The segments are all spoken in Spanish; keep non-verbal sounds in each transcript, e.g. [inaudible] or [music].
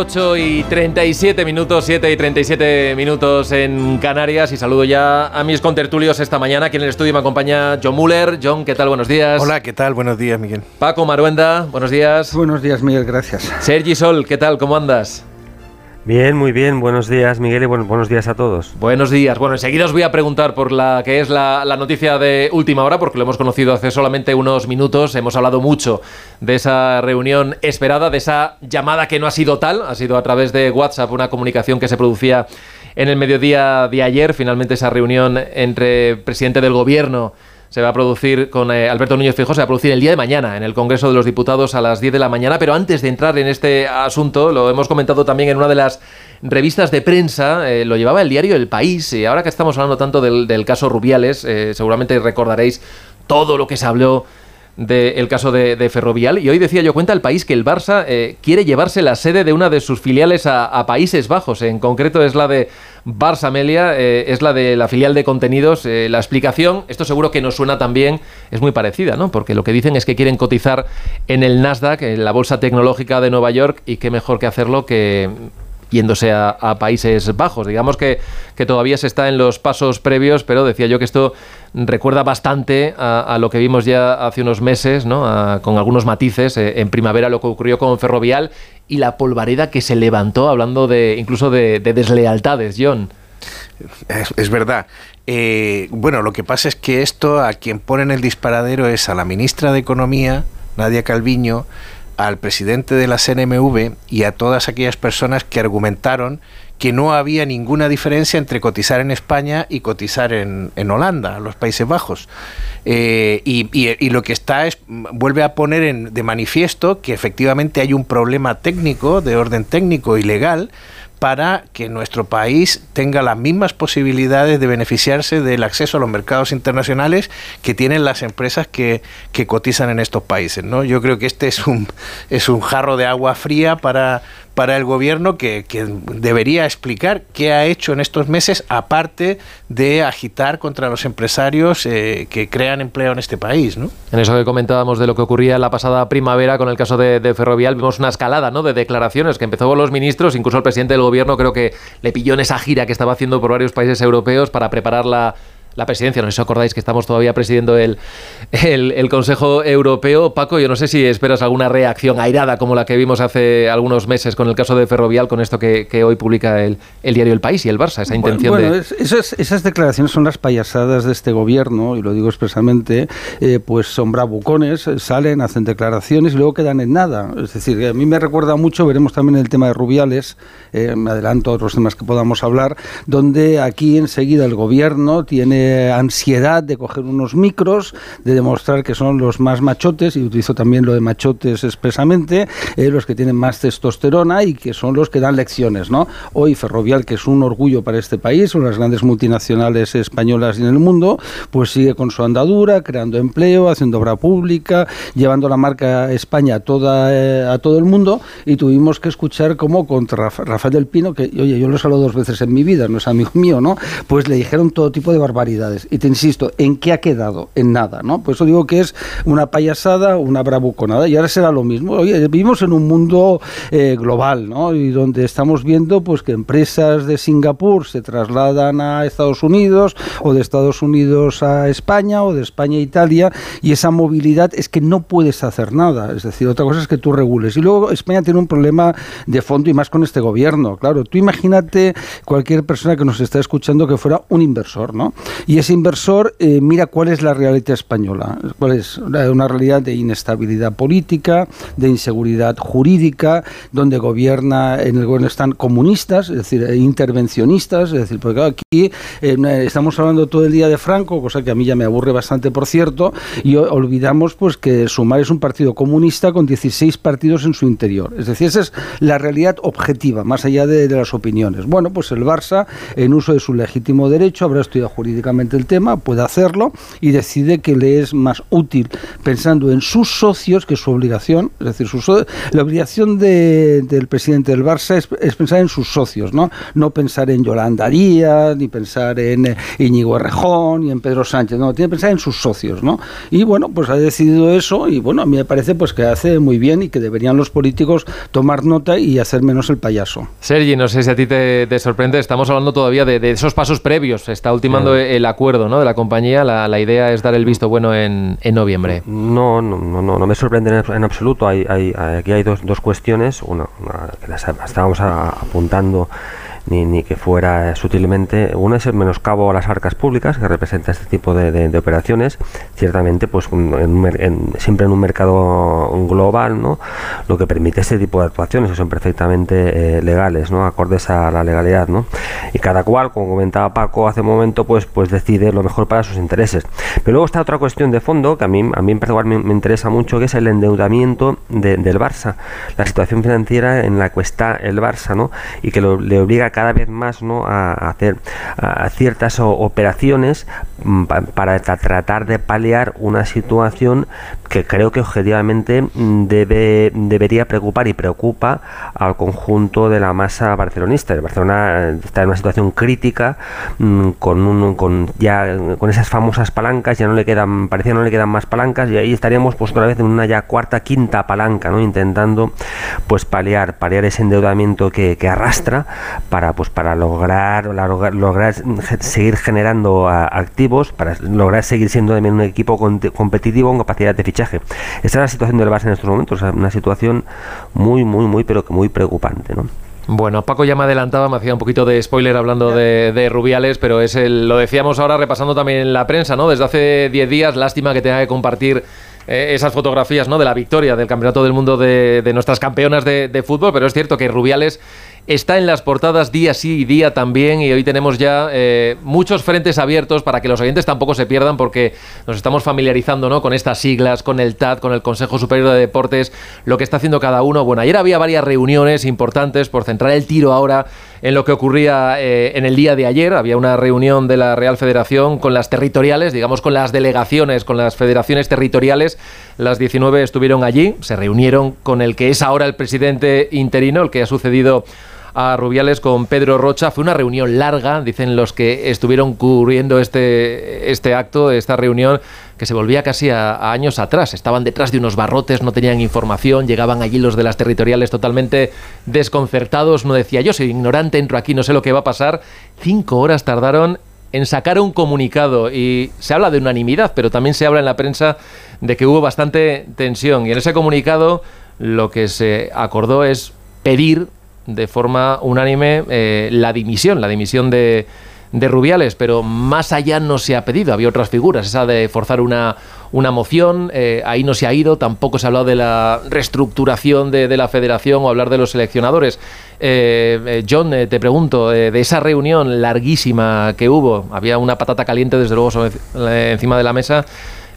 8 y 37 minutos, 7 y 37 minutos en Canarias y saludo ya a mis contertulios esta mañana. Aquí en el estudio me acompaña John Muller. John, ¿qué tal? Buenos días. Hola, ¿qué tal? Buenos días, Miguel. Paco Maruenda, buenos días. Buenos días, Miguel, gracias. Sergi Sol, ¿qué tal? ¿Cómo andas? Bien, muy bien. Buenos días, Miguel, y buenos días a todos. Buenos días. Bueno, enseguida os voy a preguntar por la que es la, noticia de última hora, porque lo hemos conocido hace solamente unos minutos. Hemos hablado mucho de esa reunión esperada, de esa llamada que no ha sido tal, ha sido a través de WhatsApp una comunicación que se producía en el mediodía de ayer. Finalmente esa reunión entre presidente del gobierno se va a producir con eh, Alberto Núñez Fijó, se va a producir el día de mañana en el Congreso de los Diputados a las 10 de la mañana. Pero antes de entrar en este asunto, lo hemos comentado también en una de las revistas de prensa, eh, lo llevaba el diario El País. Y ahora que estamos hablando tanto del, caso Rubiales, eh, seguramente recordaréis todo lo que se habló del caso de, Ferrovial. Y hoy decía yo, cuenta el país que el Barça quiere llevarse la sede de una de sus filiales a, Países Bajos. En concreto es la de Barça Melia, eh, es la de la filial de contenidos. Eh, la explicación, esto seguro que nos suena también, es muy parecida, ¿no? Porque lo que dicen es que quieren cotizar en el Nasdaq, en la bolsa tecnológica de Nueva York, y qué mejor que hacerlo que yéndose a, Países Bajos. Digamos que, que, todavía se está en los pasos previos, pero decía yo que esto recuerda bastante a, lo que vimos ya hace unos meses, ¿no? con algunos matices, eh, en primavera lo que ocurrió con Ferrovial y la polvareda que se levantó hablando de incluso de, deslealtades, John. Es, verdad. Eh, bueno, lo que pasa es que esto a quien ponen el disparadero es a la ministra de Economía, Nadia Calviño, al presidente de la CNMV y a todas aquellas personas que argumentaron que no había ninguna diferencia entre cotizar en España y cotizar en, en Holanda, los Países Bajos. Eh, y, y, lo que está es, vuelve a poner en, de manifiesto que efectivamente hay un problema técnico, de orden técnico y legal, para que nuestro país tenga las mismas posibilidades de beneficiarse del acceso a los mercados internacionales que tienen las empresas que, que cotizan en estos países. ¿no? Yo creo que este es un, es un jarro de agua fría para, para el gobierno que, debería explicar qué ha hecho en estos meses, aparte de agitar contra los empresarios eh, que crean empleo en este país. ¿no? En eso que comentábamos de lo que ocurría la pasada primavera con el caso de, Ferrovial, vimos una escalada ¿no? de declaraciones que empezó con los ministros, incluso el presidente del gobierno creo que le pilló en esa gira que estaba haciendo por varios países europeos para preparar la la presidencia. No sé si os acordáis que estamos todavía presidiendo el, el, Consejo Europeo. Paco, yo no sé si esperas alguna reacción airada como la que vimos hace algunos meses con el caso de Ferrovial, con esto que, hoy publica el, diario El País y el Barça, esa intención bueno, de... esas, esas, declaraciones son las payasadas de este gobierno, y lo digo expresamente, eh, pues son bravucones, salen, hacen declaraciones y luego quedan en nada. Es decir, a mí me recuerda mucho, veremos también el tema de Rubiales, eh, me adelanto a otros temas que podamos hablar, donde aquí enseguida el gobierno tiene ansiedad de coger unos micros, de demostrar que son los más machotes, y utilizo también lo de machotes expresamente, eh, los que tienen más testosterona y que son los que dan lecciones. ¿no? Hoy Ferrovial, que es un orgullo para este país, son las grandes multinacionales españolas en el mundo, pues sigue con su andadura, creando empleo, haciendo obra pública, llevando la marca España a, toda, eh, a todo el mundo, y tuvimos que escuchar cómo contra Rafael del Pino, que oye, yo lo he dos veces en mi vida, no es amigo mío, ¿no? Pues le dijeron todo tipo de barbaridades y te insisto, ¿en qué ha quedado? En nada, ¿no? Por eso digo que es una payasada, una bravuconada. Y ahora será lo mismo. Oye, vivimos en un mundo eh, global, ¿no? Y donde estamos viendo pues que empresas de Singapur se trasladan a Estados Unidos o de Estados Unidos a España o de España a Italia y esa movilidad es que no puedes hacer nada. Es decir, otra cosa es que tú regules. Y luego España tiene un problema de fondo y más con este gobierno. Claro, tú imagínate cualquier persona que nos está escuchando que fuera un inversor, ¿no? Y ese inversor eh, mira cuál es la realidad española, cuál es una realidad de inestabilidad política, de inseguridad jurídica, donde gobierna, en el gobierno están comunistas, es decir, eh, intervencionistas, es decir, porque aquí eh, estamos hablando todo el día de Franco, cosa que a mí ya me aburre bastante, por cierto, y olvidamos pues que Sumar es un partido comunista con 16 partidos en su interior. Es decir, esa es la realidad objetiva, más allá de, de las opiniones. Bueno, pues el Barça, en uso de su legítimo derecho, habrá estudiado jurídica el tema, puede hacerlo y decide que le es más útil pensando en sus socios que su obligación, es decir, la obligación del presidente del Barça es, pensar en sus socios, ¿no? No pensar en Yolanda Díaz, ni pensar en eh, Íñigo Errejón, ni en Pedro Sánchez, no, tiene que pensar en sus socios, ¿no? Y bueno, pues ha decidido eso y bueno, a mí me parece pues que hace muy bien y que deberían los políticos tomar nota y hacer menos el payaso. Sergi, no sé si a ti te, sorprende, estamos hablando todavía de, esos pasos previos, se está ultimando el acuerdo ¿no? de la compañía, la, idea es dar el visto bueno en, noviembre. No, no, no, no, me sorprende en, absoluto, hay, hay, aquí hay dos, dos cuestiones, una, que las estábamos apuntando ni, que fuera sutilmente. Uno es el menoscabo a las arcas públicas que representa este tipo de, de, operaciones. Ciertamente, pues en, siempre en un mercado global, ¿no? Lo que permite este tipo de actuaciones que son perfectamente eh, legales, ¿no? Acordes a la legalidad, ¿no? Y cada cual, como comentaba Paco hace un momento, pues, pues decide lo mejor para sus intereses. Pero luego está otra cuestión de fondo que a mí, a mí en particular me, interesa mucho, que es el endeudamiento del Barça, la situación financiera en la que está el Barça, ¿no? Y que le obliga a cada vez más ¿no? a, hacer ciertas operaciones para tratar de paliar una situación que creo que objetivamente mm, debe, debería preocupar y preocupa al conjunto de la masa barcelonista. El Barcelona eh, está en una situación crítica mm, con, un, con ya con esas famosas palancas, ya no le quedan, parecía no le quedan más palancas y ahí estaríamos pues otra vez en una ya cuarta, quinta palanca, ¿no? intentando pues paliar, paliar ese endeudamiento que, que arrastra para pues para lograr, lograr, seguir generando activos, para lograr seguir siendo también un equipo competitivo con capacidad de fichaje. Esta es la situación del Barça en estos momentos, una situación muy, muy, muy, pero que muy preocupante, ¿no? Bueno, Paco ya me adelantaba, me hacía un poquito de spoiler hablando de, Rubiales, pero es el, lo decíamos ahora repasando también en la prensa, ¿no? Desde hace 10 días, lástima que tenga que compartir eh, esas fotografías, ¿no? De la victoria del Campeonato del Mundo de, nuestras campeonas de, de, fútbol, pero es cierto que Rubiales está en las portadas día sí y día también y hoy tenemos ya eh, muchos frentes abiertos para que los oyentes tampoco se pierdan porque nos estamos familiarizando ¿no? con estas siglas, con el TAD, con el Consejo Superior de Deportes, lo que está haciendo cada uno. Bueno, ayer había varias reuniones importantes por centrar el tiro ahora en lo que ocurría eh, en el día de ayer. Había una reunión de la Real Federación con las territoriales, digamos con las delegaciones, con las federaciones territoriales. Las 19 estuvieron allí, se reunieron con el que es ahora el presidente interino, el que ha sucedido a Rubiales con Pedro Rocha. Fue una reunión larga, dicen los que estuvieron cubriendo este, este acto, esta reunión, que se volvía casi a, años atrás. Estaban detrás de unos barrotes, no tenían información, llegaban allí los de las territoriales totalmente desconcertados. No decía, yo soy ignorante, entro aquí, no sé lo que va a pasar. Cinco horas tardaron en sacar un comunicado y se habla de unanimidad, pero también se habla en la prensa de que hubo bastante tensión y en ese comunicado lo que se acordó es pedir de forma unánime eh, la dimisión, la dimisión de, de Rubiales, pero más allá no se ha pedido. Había otras figuras, esa de forzar una, una moción, eh, ahí no se ha ido, tampoco se ha hablado de la reestructuración de, de la federación o hablar de los seleccionadores. Eh, John, te pregunto, de esa reunión larguísima que hubo, había una patata caliente desde luego encima de la mesa.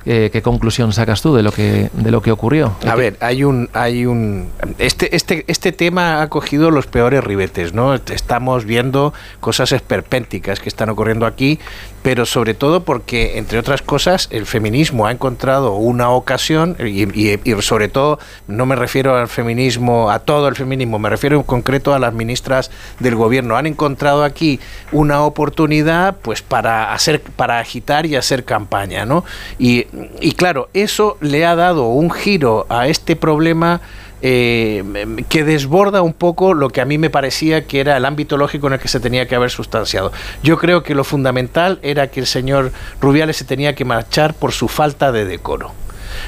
Eh, ¿qué conclusión sacas tú de lo que de lo que ocurrió? A ver, hay un hay un este este este tema ha cogido los peores ribetes, ¿no? Estamos viendo cosas esperpénticas que están ocurriendo aquí, pero sobre todo porque entre otras cosas el feminismo ha encontrado una ocasión y, y sobre todo no me refiero al feminismo a todo el feminismo, me refiero en concreto a las ministras del gobierno han encontrado aquí una oportunidad pues para hacer para agitar y hacer campaña, ¿no? Y y claro, eso le ha dado un giro a este problema eh, que desborda un poco lo que a mí me parecía que era el ámbito lógico en el que se tenía que haber sustanciado. Yo creo que lo fundamental era que el señor Rubiales se tenía que marchar por su falta de decoro.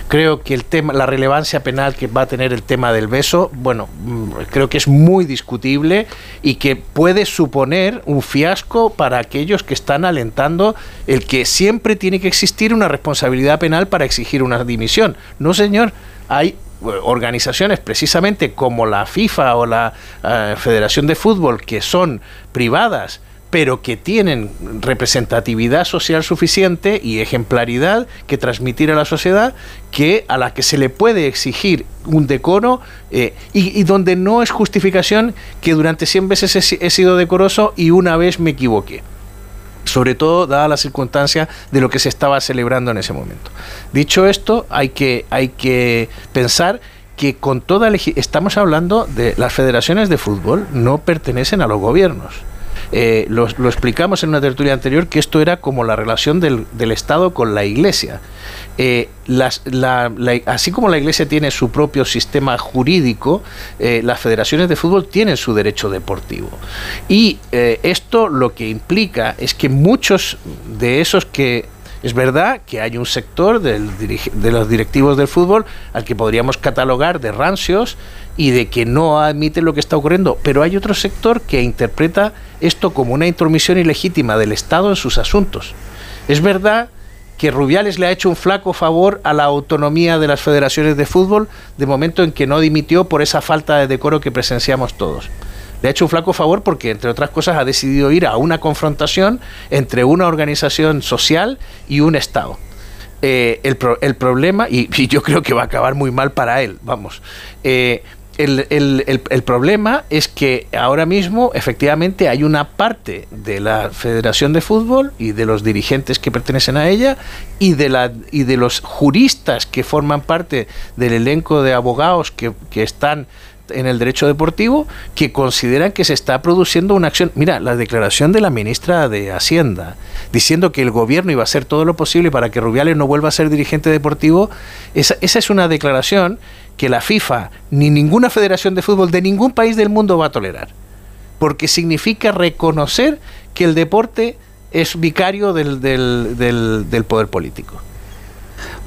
Creo que el tema, la relevancia penal que va a tener el tema del beso, bueno, mm, creo que es muy discutible y que puede suponer un fiasco para aquellos que están alentando el que siempre tiene que existir una responsabilidad penal para exigir una dimisión. No, señor, hay organizaciones precisamente como la FIFA o la eh, Federación de Fútbol que son privadas pero que tienen representatividad social suficiente y ejemplaridad que transmitir a la sociedad, que a la que se le puede exigir un decoro eh, y, donde no es justificación que durante 100 veces he, sido decoroso y una vez me equivoqué. Sobre todo dada la circunstancia de lo que se estaba celebrando en ese momento. Dicho esto, hay que, hay que pensar que con toda estamos hablando de las federaciones de fútbol no pertenecen a los gobiernos. Eh, lo, explicamos en una tertulia anterior que esto era como la relación del, Estado con la Iglesia. Eh, así como la Iglesia tiene su propio sistema jurídico, eh, las federaciones de fútbol tienen su derecho deportivo. Y esto lo que implica es que muchos de esos que es verdad que hay un sector de los directivos del fútbol al que podríamos catalogar de rancios y de que no admite lo que está ocurriendo, pero hay otro sector que interpreta esto como una intromisión ilegítima del Estado en sus asuntos. Es verdad que Rubiales le ha hecho un flaco favor a la autonomía de las federaciones de fútbol de momento en que no dimitió por esa falta de decoro que presenciamos todos le ha hecho un flaco favor porque, entre otras cosas, ha decidido ir a una confrontación entre una organización social y un Estado. Eh, el, problema, y, yo creo que va a acabar muy mal para él, vamos. Eh, el, el, problema es que ahora mismo efectivamente hay una parte de la Federación de Fútbol y de los dirigentes que pertenecen a ella y de, la, y de los juristas que forman parte del elenco de abogados que, que están en el derecho deportivo que consideran que se está produciendo una acción. Mira, la declaración de la ministra de Hacienda diciendo que el gobierno iba a hacer todo lo posible para que Rubiales no vuelva a ser dirigente deportivo, esa, esa es una declaración que la FIFA ni ninguna federación de fútbol de ningún país del mundo va a tolerar, porque significa reconocer que el deporte es vicario del, del, del, del poder político.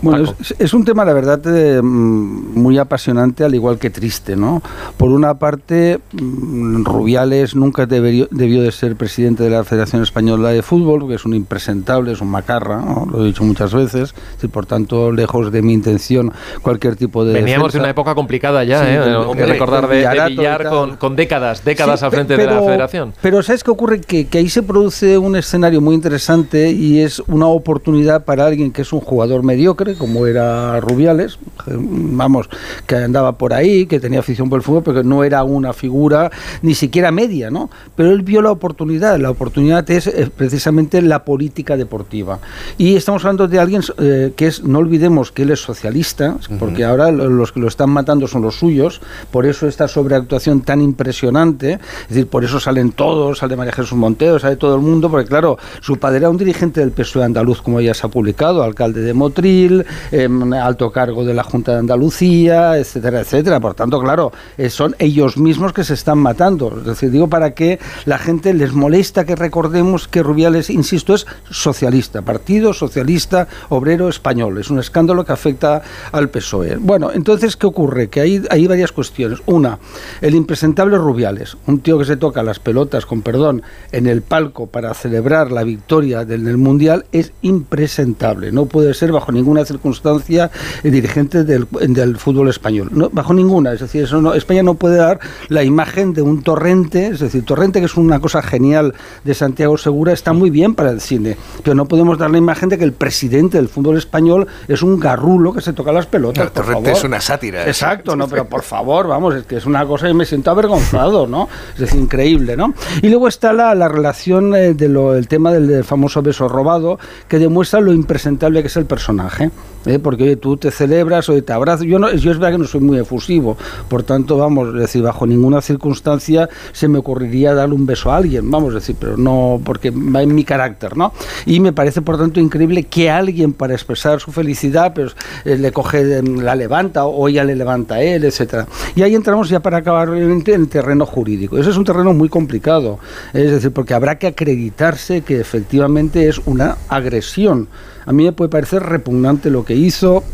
Bueno, es, un tema, la verdad, eh, muy apasionante, al igual que triste, ¿no? Por una parte, mm, Rubiales nunca debió, debió de ser presidente de la Federación Española de Fútbol, porque es un impresentable, es un macarra, lo he dicho muchas veces, y por tanto, lejos de mi intención cualquier tipo de Veníamos de una época complicada ya, ¿eh? que recordar de, Villar con, décadas, décadas al frente de la Federación. Pero ¿sabes qué ocurre? Que, que ahí se produce un escenario muy interesante y es una oportunidad para alguien que es un jugador mediocre, como era Rubiales, vamos, que andaba por ahí, que tenía afición por el fútbol, pero que no era una figura ni siquiera media, ¿no? Pero él vio la oportunidad, la oportunidad es eh, precisamente la política deportiva. Y estamos hablando de alguien eh, que es, no olvidemos que él es socialista, porque ahora los que lo están matando son los suyos, por eso esta sobreactuación tan impresionante, es decir, por eso salen todos, sale María Jesús Monteo, sale todo el mundo, porque claro, su padre era un dirigente del PSOE andaluz, como ya se ha publicado, alcalde de Motril, Em, alto cargo de la Junta de Andalucía, etcétera, etcétera. Por tanto, claro, eh, son ellos mismos que se están matando. Es decir, digo para que la gente les molesta que recordemos que Rubiales, insisto, es socialista, Partido Socialista Obrero Español. Es un escándalo que afecta al PSOE. Bueno, entonces, ¿qué ocurre? Que hay, hay varias cuestiones. Una, el impresentable Rubiales, un tío que se toca las pelotas, con perdón, en el palco para celebrar la victoria del Mundial, es impresentable. No puede ser bajo ninguna circunstancia el dirigente del, fútbol español. No, bajo ninguna. Es decir, eso no, España no puede dar la imagen de un torrente. Es decir, torrente, que es una cosa genial de Santiago Segura, está muy bien para el cine. Pero no podemos dar la imagen de que el presidente del fútbol español es un garrulo que se toca las pelotas. El torrente es una sátira. Exacto, no, pero por favor, vamos, es que es una cosa que me siento avergonzado, ¿no? Es decir, increíble, ¿no? Y luego está la, la relación eh, del tema del famoso beso robado, que demuestra lo impresentable que es el personaje. ¿Eh? porque tú te celebras o te abrazas. Yo, no, es verdad que no soy muy efusivo, por tanto, vamos, decir, bajo ninguna circunstancia se me ocurriría darle un beso a alguien, vamos a decir, pero no, porque va en mi carácter, ¿no? Y me parece, por tanto, increíble que alguien, para expresar su felicidad, pues eh, le coge, la levanta o ella le levanta a él, etcétera. Y ahí entramos ya para acabar en el terreno jurídico. Ese es un terreno muy complicado, es decir, porque habrá que acreditarse que efectivamente es una agresión a mí me puede parecer repugnante lo que hizo,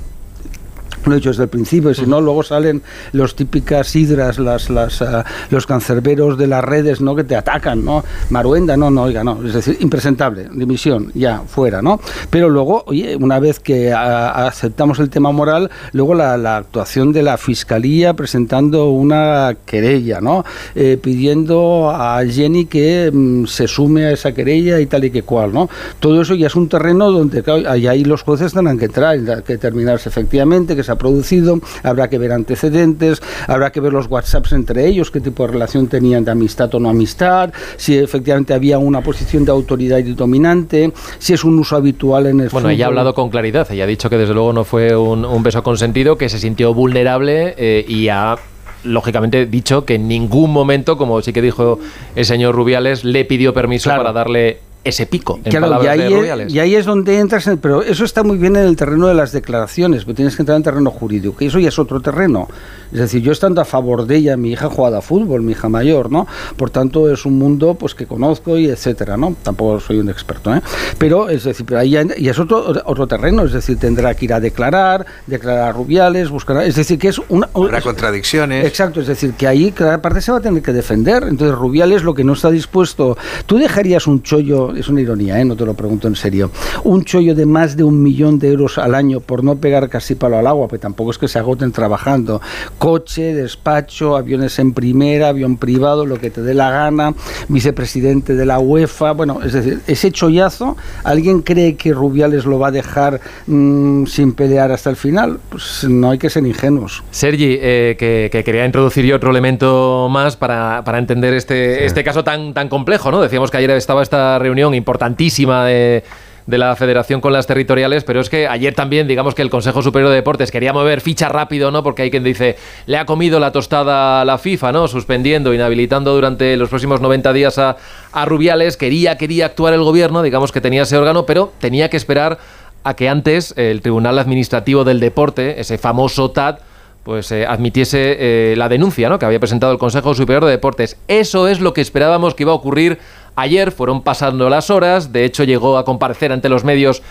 lo he dicho desde el principio, y si no, luego salen los típicas hidras, las, las, ah, los cancerberos de las redes, ¿no? Que te atacan, ¿no? Maruenda, no, no, oiga, no. Es decir, impresentable, dimisión, ya, fuera, ¿no? Pero luego, oye, una vez que ah, aceptamos el tema moral, luego la, actuación de la Fiscalía presentando una querella, ¿no? Eh, pidiendo a Jenny que mm, se sume a esa querella y tal y que cual, ¿no? Todo eso ya es un terreno donde, claro, ahí los jueces tendrán que entrar, que determinarse efectivamente, que se ha producido, habrá que ver antecedentes, habrá que ver los WhatsApps entre ellos, qué tipo de relación tenían de amistad o no amistad, si efectivamente había una posición de autoridad y dominante, si es un uso habitual en el Bueno, ella ha hablado con claridad, ella ha dicho que desde luego no fue un, beso consentido, que se sintió vulnerable eh, y ha lógicamente dicho que en ningún momento, como sí que dijo el señor Rubiales, le pidió permiso para darle ese pico. En claro, y ahí, es, y ahí es donde entras, pero eso está muy bien en el terreno de las declaraciones, pero tienes que entrar en el terreno jurídico, que eso ya es otro terreno. Es decir, yo estando a favor de ella, mi hija jugado a fútbol, mi hija mayor, ¿no? Por tanto, es un mundo pues que conozco y etcétera, ¿no? Tampoco soy un experto, ¿eh? Pero, es decir, pero ahí ya, y es otro, otro terreno, es decir, tendrá que ir a declarar, declarar a Rubiales, buscar... Es decir, que es una... Habrá contradicciones. Exacto, es decir, que ahí cada parte se va a tener que defender. Entonces, Rubiales lo que no está dispuesto... Tú dejarías un chollo es una ironía, ¿eh? no te lo pregunto en serio, un chollo de más de un millón de euros al año por no pegar casi palo al agua, pues tampoco es que se agoten trabajando, coche, despacho, aviones en primera, avión privado, lo que te dé la gana, vicepresidente de la UEFA, bueno, es decir, ese chollazo, ¿alguien cree que Rubiales lo va a dejar mm, sin pelear hasta el final? Pues no hay que ser ingenuos. Sergi, eh, que, quería introducir yo otro elemento más para, para entender este, este caso tan, tan complejo, ¿no? Decíamos que ayer estaba esta reunión importante importantísima de, la federación con las territoriales, pero es que ayer también, digamos que el Consejo Superior de Deportes quería mover ficha rápido, ¿no? Porque hay quien dice, le ha comido la tostada a la FIFA, ¿no? Suspendiendo, inhabilitando durante los próximos 90 días a, Rubiales. Quería, quería actuar el gobierno, digamos que tenía ese órgano, pero tenía que esperar a que antes el Tribunal Administrativo del Deporte, ese famoso TAD, pues eh, admitiese eh, la denuncia ¿no? que había presentado el Consejo Superior de Deportes. Eso es lo que esperábamos que iba a ocurrir Ayer fueron pasando las horas, de hecho llegó a comparecer ante los medios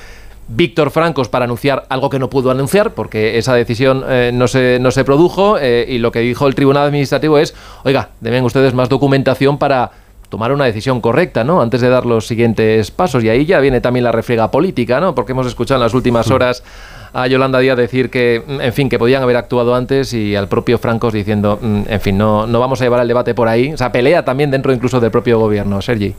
Víctor Francos para anunciar algo que no pudo anunciar porque esa decisión eh, no, se, no se produjo eh, y lo que dijo el Tribunal Administrativo es, oiga, deben ustedes más documentación para tomar una decisión correcta, ¿no? Antes de dar los siguientes pasos. Y ahí ya viene también la refriega política, ¿no? Porque hemos escuchado en las últimas horas a Yolanda Díaz decir que, en fin, que podían haber actuado antes y al propio Francos diciendo, mm, en fin, no, no vamos a llevar el debate por ahí. O sea, pelea también dentro incluso del propio gobierno, Sergi.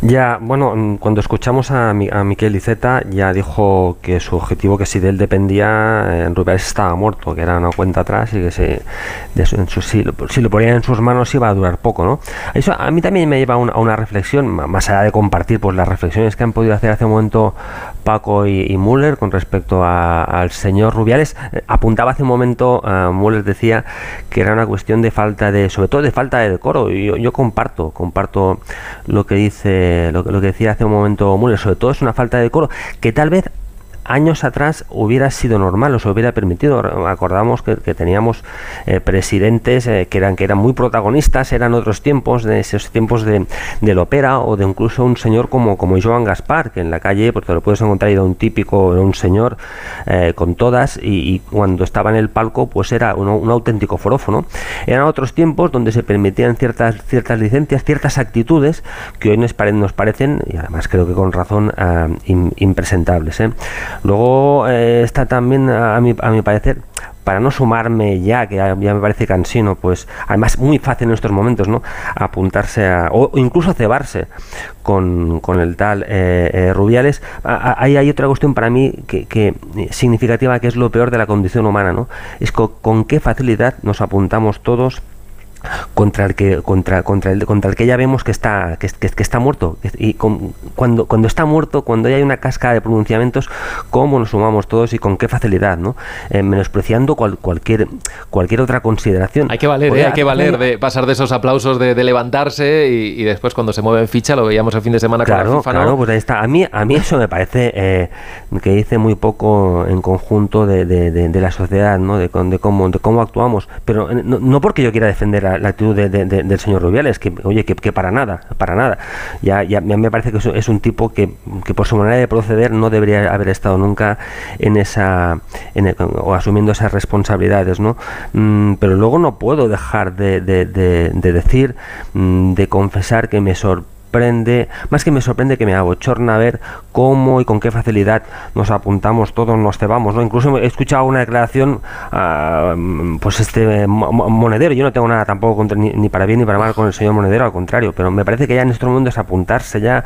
Ya, bueno, mm, cuando escuchamos a, a Miquel Iceta, ya dijo que su objetivo, que si de él dependía, en Rubiales estaba muerto, que era una cuenta atrás y que se, si, lo, si, lo, ponía en sus manos iba a durar poco, ¿no? Eso a mí también me lleva a una, reflexión, más allá de compartir pues, las reflexiones que han podido hacer hace un momento Paco y, Müller con respecto al señor Rubiales. Eh, apuntaba hace un momento, uh, Müller decía que era una cuestión de falta de, sobre todo de falta de decoro, y yo, yo comparto, comparto lo que dice lo, que decía hace un momento Müller, sobre todo es una falta de decoro que tal vez años atrás hubiera sido normal o se hubiera permitido. Acordamos que, teníamos eh, presidentes eh, que eran que eran muy protagonistas, eran otros tiempos, de esos tiempos de, la ópera o de incluso un señor como, como Joan Gaspar, que en la calle, porque lo puedes encontrar, era un típico, era un señor eh, con todas y, cuando estaba en el palco pues era un, auténtico forófono. Eran otros tiempos donde se permitían ciertas, ciertas licencias, ciertas actitudes que hoy nos, nos parecen, y además creo que con razón, impresentables. Luego eh, está también, a mi, a mi parecer, para no sumarme ya, que ya, me parece cansino, pues además muy fácil en estos momentos, ¿no? Apuntarse a, o incluso cebarse con, con el tal eh, eh, Rubiales. Ahí hay otra cuestión para mí que, significativa, que es lo peor de la condición humana, ¿no? Es con qué facilidad nos apuntamos todos contra el que contra contra el contra el que ya vemos que está que, que, está muerto. Y cuando cuando está muerto cuando hay una casca de pronunciamientos cómo nos sumamos todos y con qué facilidad no eh, menospreciando cualquier cualquier otra consideración. Hay que valer ¿eh? hay que valer de pasar de esos aplausos de, levantarse y, después cuando se mueve en ficha lo veíamos el fin de semana claro, con la FIFA, claro pues ahí está. A mí a mí eso me parece eh, que dice muy poco en conjunto de, de, la sociedad no de, cómo de cómo actuamos. Pero no, no porque yo quiera defender la, actitud del señor Rubiales, que oye, que, para nada, para nada. Ya, ya me parece que es un tipo que, por su manera de proceder no debería haber estado nunca en esa o asumiendo esas responsabilidades, ¿no? Mm, pero luego no puedo dejar de, decir, mm, de confesar que me sorprende sorprende, más que me sorprende que me abochorna ver cómo y con qué facilidad nos apuntamos todos, nos cebamos, ¿no? Incluso he escuchado una declaración, ah, pues este monedero, yo no tengo nada tampoco ni, para bien ni para mal con el señor monedero, al contrario, pero me parece que ya en nuestro mundo es apuntarse ya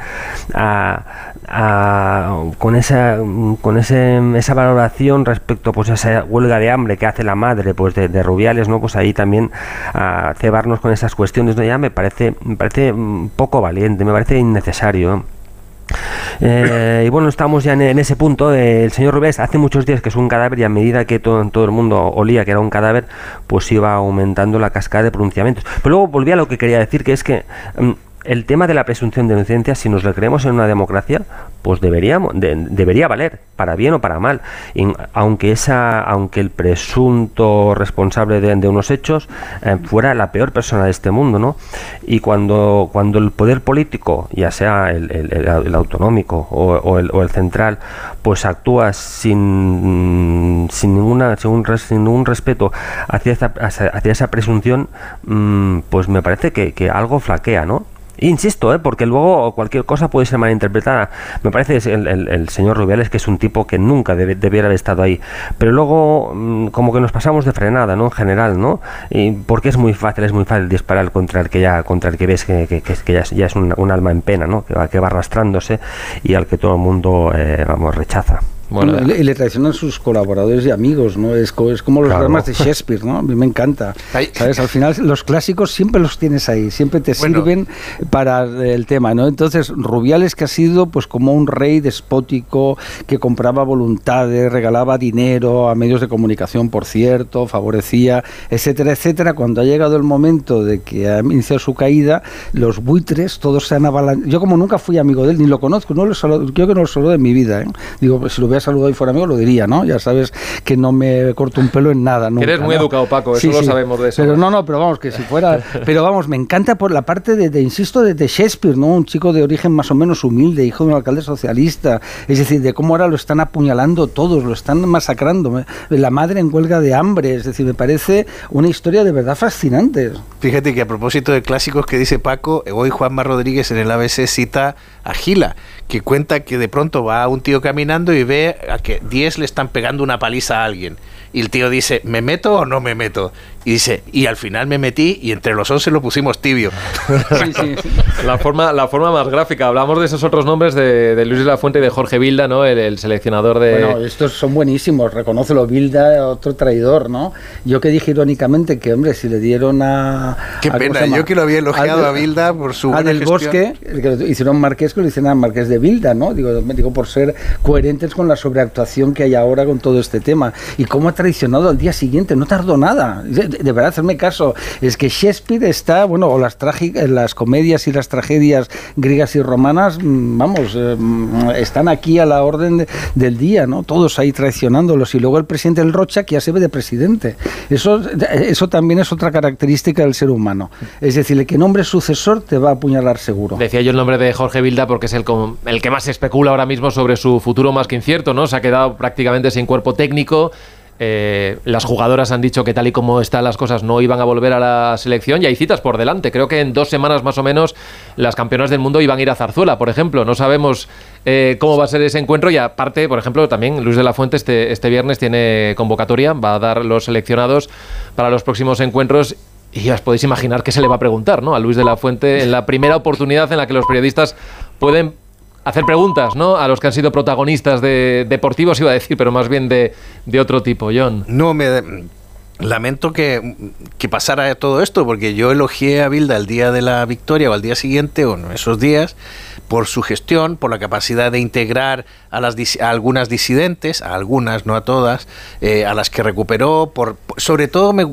con esa con ese, esa valoración respecto pues a esa huelga de hambre que hace la madre pues de, Rubiales, ¿no? Pues ahí también a cebarnos con esas cuestiones, ¿no? Ya me parece, me parece mm, poco valiente, me parece innecesario. Eh, y bueno, estamos ya en, ese punto. el señor Rubés hace muchos días que es un cadáver y a medida que todo, todo el mundo olía que era un cadáver, pues iba aumentando la cascada de pronunciamientos. Pero luego volví a lo que quería decir, que es que... Mm, el tema de la presunción de inocencia, si nos lo creemos en una democracia, pues deberíamos, debería valer, para bien o para mal. aunque, esa, aunque el presunto responsable de, unos hechos eh, fuera la peor persona de este mundo, ¿no? Y cuando, cuando el poder político, ya sea el, autonómico o, el, central, pues actúa sin, sin, ninguna, sin, ningún respeto hacia esa, hacia esa presunción, mm, pues me parece que algo flaquea, ¿no? Insisto, ¿eh? porque luego cualquier cosa puede ser malinterpretada. Me parece el, el, señor Rubiales que es un tipo que nunca debiera haber estado ahí. Pero luego, mm, como que nos pasamos de frenada, ¿no? En general, ¿no? Y porque es muy fácil, es muy fácil disparar contra el que ya, contra el que ves que, que, ya, es, un, alma en pena, ¿no? Que va, que va arrastrándose y al que todo el mundo, eh, vamos, rechaza y le traicionan sus colaboradores y amigos, ¿no? Es, es como los dramas de Shakespeare, ¿no? A mí me encanta. ¿Sabes? Al final los clásicos siempre los tienes ahí, siempre te sirven para el tema, ¿no? Entonces, Rubiales que ha sido pues como un rey despótico que compraba voluntades, regalaba dinero a medios de comunicación, por cierto, favorecía, etcétera, etcétera. Cuando ha llegado el momento de que ha iniciado su caída, los buitres todos se han avalanchado. Yo como nunca fui amigo de él, ni lo conozco, no lo creo que no lo solo de mi vida, ¿eh? Digo, pues, si lo hubiera saludado y fuera amigo, lo diría, ¿no? Ya sabes que no me corto un pelo en nada. Eres muy educado, Paco, eso lo sabemos de eso. Pero no, no, pero vamos, que si fuera. [laughs] pero vamos, me encanta por la parte de, insisto, de, Shakespeare, ¿no? Un chico de origen más o menos humilde, hijo de un alcalde socialista. Es decir, de cómo ahora lo están apuñalando todos, lo están masacrando. La madre en huelga de hambre. Es decir, me parece una historia de verdad fascinante. Fíjate que a propósito de clásicos que dice Paco, hoy Juanma Rodríguez en el ABC cita a Gila, que cuenta que de pronto va un tío caminando y ve a que 10 le están pegando una paliza a alguien. Y el tío dice, ¿me meto o no me meto? Y dice, y al final me metí y entre los 11 lo pusimos tibio. [laughs] Sí, sí. La, forma, la forma más gráfica. Hablamos de esos otros nombres de, Luis de la Fuente y de Jorge Vilda, ¿no? El, seleccionador de... Bueno, estos son buenísimos, reconócelo, Vilda, otro traidor, ¿no? Yo que dije irónicamente que, hombre, si le dieron a... Qué pena, yo que lo había elogiado a Vilda por su... A del Bosque, que hicieron Marqués, que lo hicieron a Marqués de Vilda, ¿no? Digo, digo, por ser coherentes con la sobreactuación que hay ahora con todo este tema. Y cómo ha traicionado al día siguiente, no tardó nada. De, verdad, hacerme caso. Es que Shakespeare está, bueno, o las, las comedias y las tragedias griegas y romanas, mm, vamos, eh, mm, están aquí a la orden del día, ¿no? Todos ahí traicionándolos. Y luego el presidente del Rocha, que ya se ve de presidente. Eso, eso también es otra característica del ser humano. Es decir, el que nombre sucesor te va a apuñalar seguro. Decía yo el nombre de Jorge Vilda porque es el, el que más especula ahora mismo sobre su futuro más que incierto, ¿no? Se ha quedado prácticamente sin cuerpo técnico eh, las jugadoras han dicho que tal y como están las cosas no iban a volver a la selección y hay citas por delante. Creo que en dos semanas más o menos las campeonas del mundo iban a ir a Zarzuela, por ejemplo. No sabemos eh, cómo va a ser ese encuentro y aparte, por ejemplo, también Luis de la Fuente este, este viernes tiene convocatoria, va a dar los seleccionados para los próximos encuentros y os podéis imaginar qué se le va a preguntar ¿no? a Luis de la Fuente en la primera oportunidad en la que los periodistas pueden hacer preguntas, ¿no? A los que han sido protagonistas de deportivos, iba a decir, pero más bien de, de otro tipo, John. No, me lamento que, que, pasara todo esto, porque yo elogié a Bilda el día de la victoria o al día siguiente, o en esos días, por su gestión, por la capacidad de integrar a, las, algunas disidentes, a algunas, no a todas, eh, a las que recuperó, por, sobre todo me,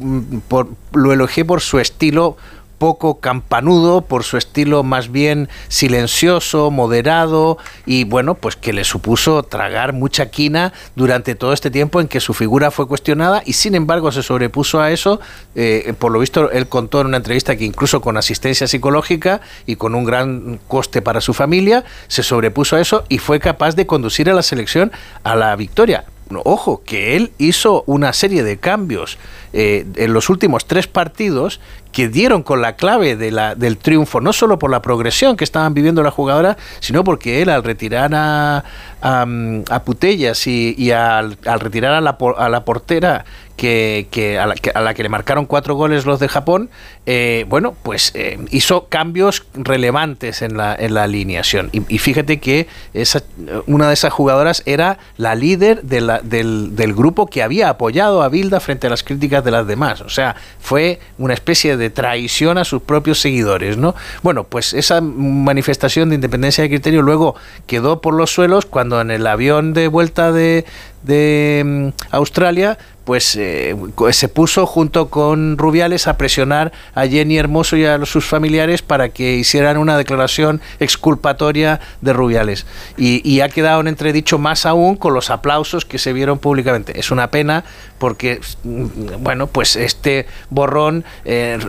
por, lo elogié por su estilo poco campanudo, por su estilo más bien silencioso, moderado y bueno, pues que le supuso tragar mucha quina durante todo este tiempo en que su figura fue cuestionada y sin embargo se sobrepuso a eso. Eh, por lo visto, él contó en una entrevista que incluso con asistencia psicológica y con un gran coste para su familia, se sobrepuso a eso y fue capaz de conducir a la selección a la victoria ojo, que él hizo una serie de cambios eh, en los últimos tres partidos que dieron con la clave de la, del triunfo, no solo por la progresión que estaban viviendo las jugadoras, sino porque él al retirar a, a, Putellas y, al, al, retirar a la, a la portera que, a, la, que, le marcaron cuatro goles los de Japón, eh, bueno, pues eh, hizo cambios relevantes en la, en la alineación. Y, fíjate que esa, una de esas jugadoras era la líder de la, del, del, grupo que había apoyado a Bilda frente a las críticas de las demás. O sea, fue una especie de traición a sus propios seguidores, ¿no? Bueno, pues esa manifestación de independencia de criterio luego quedó por los suelos cuando en el avión de vuelta de, de mm, Australia, pues eh, se puso junto con Rubiales a presionar a Jenny Hermoso y a sus familiares para que hicieran una declaración exculpatoria de Rubiales. Y, ha quedado en entredicho más aún con los aplausos que se vieron públicamente. Es una pena porque, bueno, pues este borrón eh,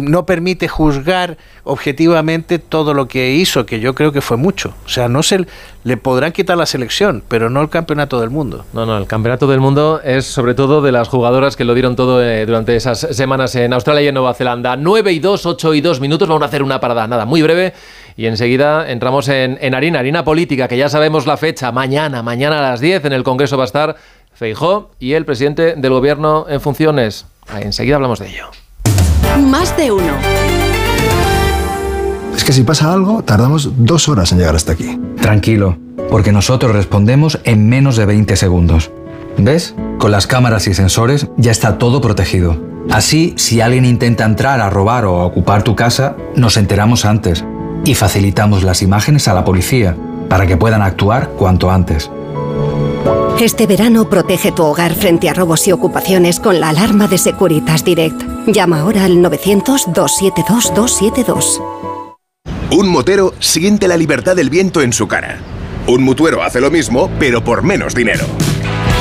no permite juzgar objetivamente todo lo que hizo, que yo creo que fue mucho. O sea, no se le podrán quitar la selección, pero no el campeonato del mundo. No, no, el campeonato del mundo es sobre todo de las jugadoras que lo dieron todo eh, durante esas semanas en Australia y en Nueva Zelanda. 9 y 2, 8 y 2 minutos, vamos a hacer una parada, nada, muy breve. Y enseguida entramos en, en harina, harina política, que ya sabemos la fecha, mañana, mañana a las 10 en el Congreso va a estar Feijó y el presidente del gobierno en funciones. enseguida hablamos de ello. Más de uno. Es que si pasa algo, tardamos dos horas en llegar hasta aquí. Tranquilo, porque nosotros respondemos en menos de 20 segundos. ¿Ves? Con las cámaras y sensores ya está todo protegido. Así, si alguien intenta entrar a robar o a ocupar tu casa, nos enteramos antes y facilitamos las imágenes a la policía para que puedan actuar cuanto antes. Este verano protege tu hogar frente a robos y ocupaciones con la alarma de Securitas Direct. Llama ahora al 900-272-272. Un motero siente la libertad del viento en su cara. Un mutuero hace lo mismo, pero por menos dinero.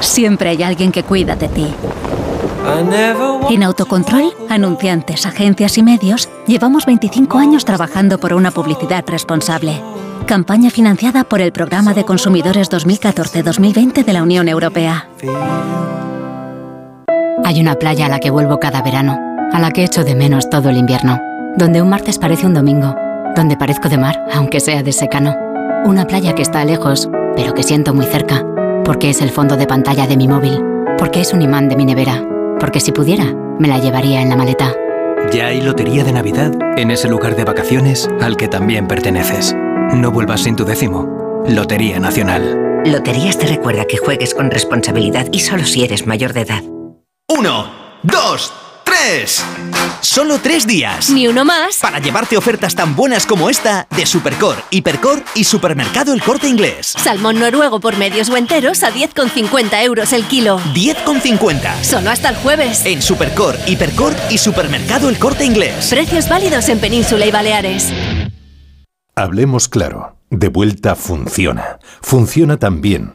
Siempre hay alguien que cuida de ti. En Autocontrol, anunciantes, agencias y medios, llevamos 25 años trabajando por una publicidad responsable. Campaña financiada por el Programa de Consumidores 2014-2020 de la Unión Europea. Hay una playa a la que vuelvo cada verano, a la que echo de menos todo el invierno, donde un martes parece un domingo, donde parezco de mar, aunque sea de secano una playa que está lejos, pero que siento muy cerca, porque es el fondo de pantalla de mi móvil, porque es un imán de mi nevera, porque si pudiera, me la llevaría en la maleta. Ya hay lotería de Navidad en ese lugar de vacaciones al que también perteneces. No vuelvas sin tu décimo. Lotería Nacional. Loterías te recuerda que juegues con responsabilidad y solo si eres mayor de edad. Uno, dos, tres. Solo tres días. Ni uno más. Para llevarte ofertas tan buenas como esta de Supercor, Hipercor y Supermercado El Corte Inglés. Salmón noruego por medios o enteros a 10,50 euros el kilo. 10,50. Solo hasta el jueves. En Supercor, Hipercor y Supermercado El Corte Inglés. Precios válidos en Península y Baleares. Hablemos claro. De vuelta funciona. Funciona tan bien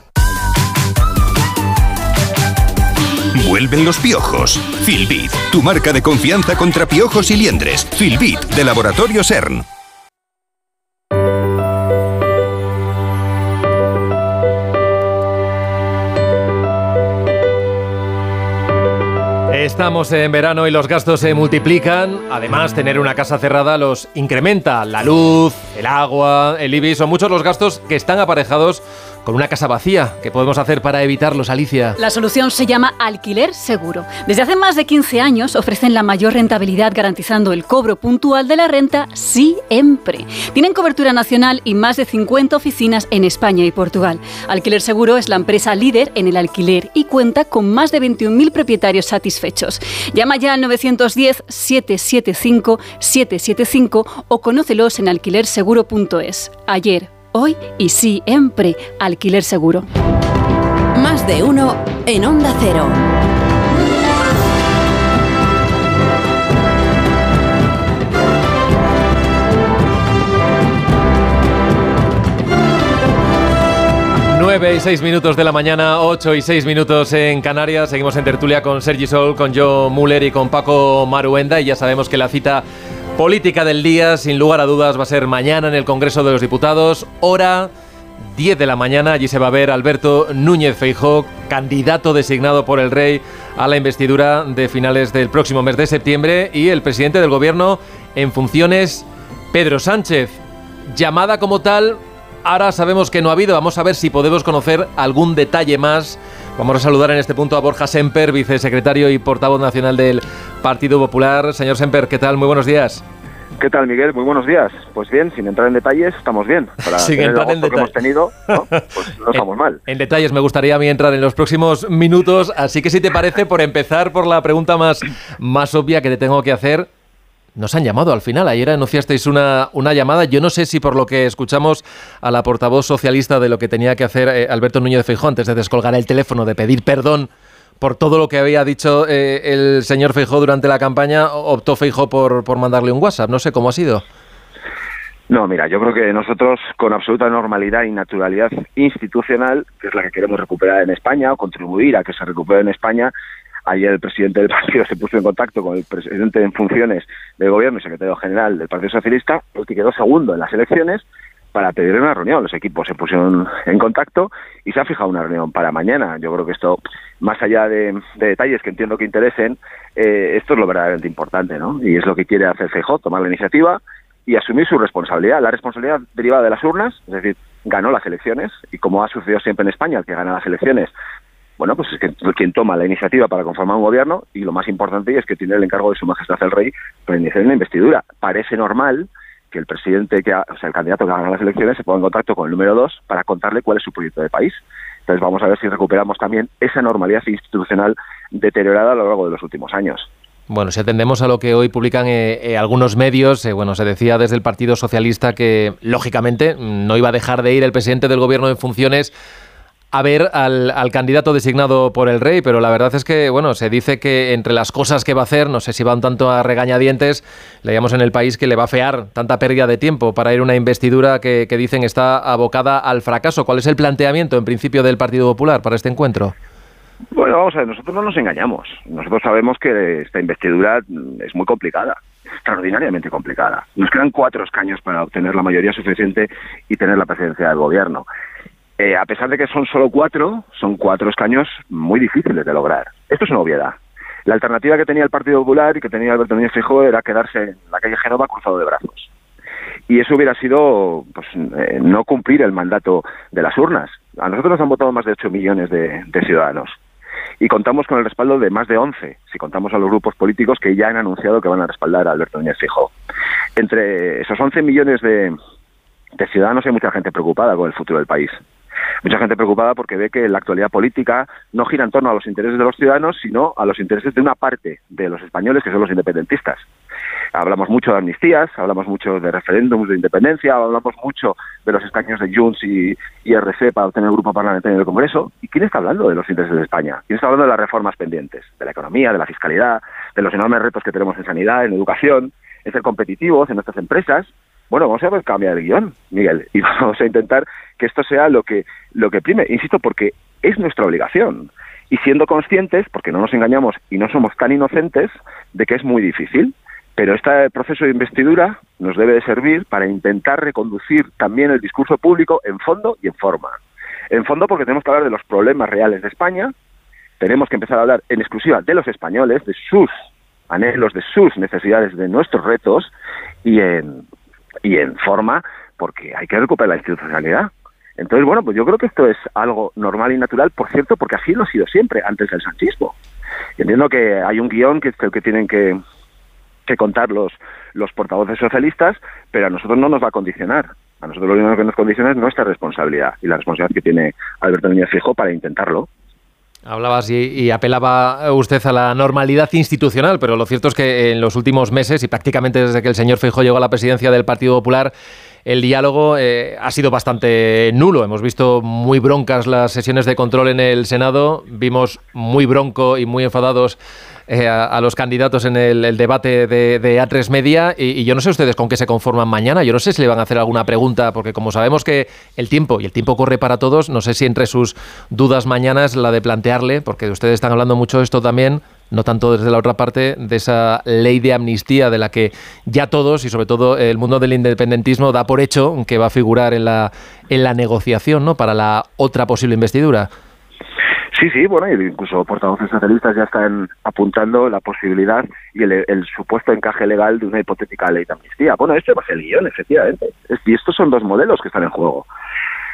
Vuelven los piojos. Filbit, tu marca de confianza contra piojos y liendres. Filbit, de Laboratorio CERN. Estamos en verano y los gastos se multiplican. Además, tener una casa cerrada los incrementa. La luz, el agua, el IBI, son muchos los gastos que están aparejados con una casa vacía. ¿Qué podemos hacer para evitarlos, Alicia? La solución se llama alquiler seguro. Desde hace más de 15 años ofrecen la mayor rentabilidad garantizando el cobro puntual de la renta siempre. Tienen cobertura nacional y más de 50 oficinas en España y Portugal. Alquiler Seguro es la empresa líder en el alquiler y cuenta con más de 21.000 propietarios satisfechos. Llama ya al 910-775-775 o conócelos en alquilerseguro.es. Ayer, hoy y siempre. Alquiler Seguro. Más de uno en Onda Cero. 9 y 6 minutos de la mañana, 8 y 6 minutos en Canarias. Seguimos en tertulia con Sergi Sol, con Joe Muller y con Paco Maruenda. Y ya sabemos que la cita política del día, sin lugar a dudas, va a ser mañana en el Congreso de los Diputados. Hora 10 de la mañana. Allí se va a ver Alberto Núñez Feijó, candidato designado por el Rey a la investidura de finales del próximo mes de septiembre. Y el presidente del Gobierno en funciones, Pedro Sánchez. Llamada como tal Ahora sabemos que no ha habido, vamos a ver si podemos conocer algún detalle más. Vamos a saludar en este punto a Borja Semper, vicesecretario y portavoz nacional del Partido Popular. Señor Semper, ¿qué tal? Muy buenos días. ¿Qué tal, Miguel? Muy buenos días. Pues bien, sin entrar en detalles, estamos bien. Para sin tener entrar el en agosto que hemos detalles. tenido, ¿no? [laughs] pues no estamos mal. En detalles me gustaría a mí entrar en los próximos minutos, así que si te parece, por empezar por la pregunta más, más obvia que te tengo que hacer, nos han llamado al final. Ayer anunciasteis una, una llamada. Yo no sé si por lo que escuchamos a la portavoz socialista de lo que tenía que hacer eh, Alberto Núñez Feijóo antes de descolgar el teléfono, de pedir perdón por todo lo que había dicho eh, el señor Feijó durante la campaña, optó Feijó por, por mandarle un WhatsApp. No sé cómo ha sido. No, mira, yo creo que nosotros con absoluta normalidad y naturalidad institucional, que es la que queremos recuperar en España o contribuir a que se recupere en España, ayer el presidente del partido [laughs] se puso en contacto con el presidente en funciones del gobierno y secretario general del Partido Socialista, el que quedó segundo en las elecciones, para pedir una reunión. Los equipos se pusieron en contacto y se ha fijado una reunión para mañana. Yo creo que esto, más allá de, de detalles que entiendo que interesen, eh, esto es lo verdaderamente importante, ¿no? Y es lo que quiere hacer Feijóo, tomar la iniciativa y asumir su responsabilidad. La responsabilidad derivada de las urnas, es decir, ganó las elecciones y como ha sucedido siempre en España, el que gana las elecciones, bueno, pues es que quien toma la iniciativa para conformar un gobierno y lo más importante es que tiene el encargo de su majestad el rey para iniciar una investidura. Parece normal que el presidente, que ha- o sea, el candidato que gana las elecciones se ponga en contacto con el número dos para contarle cuál es su proyecto de país. Entonces vamos a ver si recuperamos también esa normalidad institucional deteriorada a lo largo de los últimos años. Bueno, si atendemos a lo que hoy publican eh, eh, algunos medios, eh, bueno, se decía desde el Partido Socialista que, lógicamente, no iba a dejar de ir el presidente del gobierno en funciones a ver al, al candidato designado por el rey, pero la verdad es que, bueno, se dice que entre las cosas que va a hacer, no sé si va un tanto a regañadientes, leíamos en el país que le va a fear tanta pérdida de tiempo para ir a una investidura que, que dicen está abocada al fracaso. ¿Cuál es el planteamiento, en principio, del Partido Popular para este encuentro? Bueno, vamos a ver, nosotros no nos engañamos. Nosotros sabemos que esta investidura es muy complicada, extraordinariamente complicada. Nos quedan cuatro escaños para obtener la mayoría suficiente y tener la presidencia del gobierno. Eh, a pesar de que son solo cuatro, son cuatro escaños muy difíciles de lograr. Esto es una obviedad. La alternativa que tenía el Partido Popular y que tenía Alberto Núñez Feijóo era quedarse en la calle Génova cruzado de brazos. Y eso hubiera sido pues, eh, no cumplir el mandato de las urnas. A nosotros nos han votado más de 8 millones de, ciudadanos y contamos con el respaldo de más de 11, si contamos a los grupos políticos que ya han anunciado que van a respaldar a Alberto Núñez Feijóo. Entre esos 11 millones de ciudadanos hay mucha gente preocupada con el futuro del país. Mucha gente preocupada porque ve que la actualidad política no gira en torno a los intereses de los ciudadanos, sino a los intereses de una parte de los españoles, que son los independentistas. Hablamos mucho de amnistías, hablamos mucho de referéndums de independencia, hablamos mucho de los escaños de Junts y, y RC para obtener el grupo parlamentario del Congreso. ¿Y quién está hablando de los intereses de España? ¿Quién está hablando de las reformas pendientes? De la economía, de la fiscalidad, de los enormes retos que tenemos en sanidad, en educación, en ser competitivos en nuestras empresas. Bueno, vamos a ver cambiar el guion, Miguel, y [laughs] vamos a intentar que esto sea lo que, lo que prime. Insisto, porque es nuestra obligación. Y siendo conscientes, porque no nos engañamos y no somos tan inocentes, de que es muy difícil. Pero este proceso de investidura nos debe de servir para intentar reconducir también el discurso público en fondo y en forma. En fondo porque tenemos que hablar de los problemas reales de España, tenemos que empezar a hablar en exclusiva de los españoles, de sus anhelos, de sus necesidades, de nuestros retos y en, y en forma, porque hay que recuperar la institucionalidad. Entonces, bueno, pues yo creo que esto es algo normal y natural, por cierto, porque así lo ha sido siempre, antes del sanchismo. Entiendo que hay un guion que que tienen que, que contar los, los portavoces socialistas, pero a nosotros no nos va a condicionar. A nosotros lo único que nos condiciona es nuestra responsabilidad y la responsabilidad que tiene Alberto Núñez Fijo para intentarlo. Hablabas y, y, apelaba usted a la normalidad institucional, pero lo cierto es que en los últimos meses y prácticamente desde que el señor Fijo llegó a la presidencia del Partido Popular, el diálogo eh, ha sido bastante nulo. Hemos visto muy broncas las sesiones de control en el Senado, vimos muy bronco y muy enfadados eh, a, los candidatos en el, el debate de, de, A3 Media. Y, y, yo no sé ustedes con qué se conforman mañana, yo no sé si le van a hacer alguna pregunta, porque como sabemos que el tiempo, y el tiempo corre para todos, no sé si entre sus dudas mañana es la de plantearle, porque ustedes están hablando mucho de esto también, no tanto desde la otra parte, de esa ley de amnistía de la que ya todos y sobre todo el mundo del independentismo da por hecho que va a figurar en la, en la negociación ¿no? para la otra posible investidura. Sí, sí, bueno, incluso portavoces socialistas ya están apuntando la posibilidad y el, el, supuesto encaje legal de una hipotética ley de amnistía. Bueno, este va a ser el guion, efectivamente. Y estos son dos modelos que están en juego.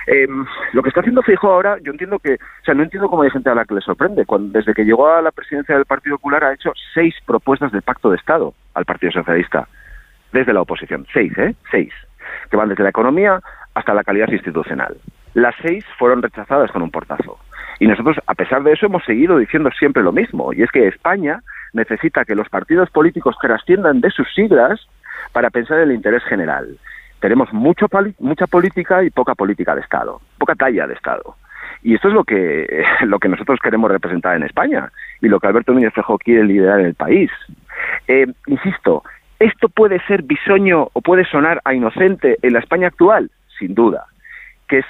Eh, lo que está haciendo Fijo ahora, yo entiendo que, o sea, no entiendo cómo hay gente a la que le sorprende. Desde que llegó a la presidencia del Partido Popular ha hecho seis propuestas de pacto de Estado al Partido Socialista, desde la oposición. Seis, ¿eh? Seis. Que van desde la economía hasta la calidad institucional. Las seis fueron rechazadas con un portazo. Y nosotros, a pesar de eso, hemos seguido diciendo siempre lo mismo, y es que España necesita que los partidos políticos trasciendan de sus siglas para pensar en el interés general. Tenemos mucho, mucha política y poca política de Estado, poca talla de Estado. Y esto es lo que, [laughs] lo que nosotros queremos representar en España y lo que Alberto Núñez Fejo quiere liderar en el país. Eh, insisto, ¿esto puede ser bisoño o puede sonar a inocente en la España actual? Sin duda que es,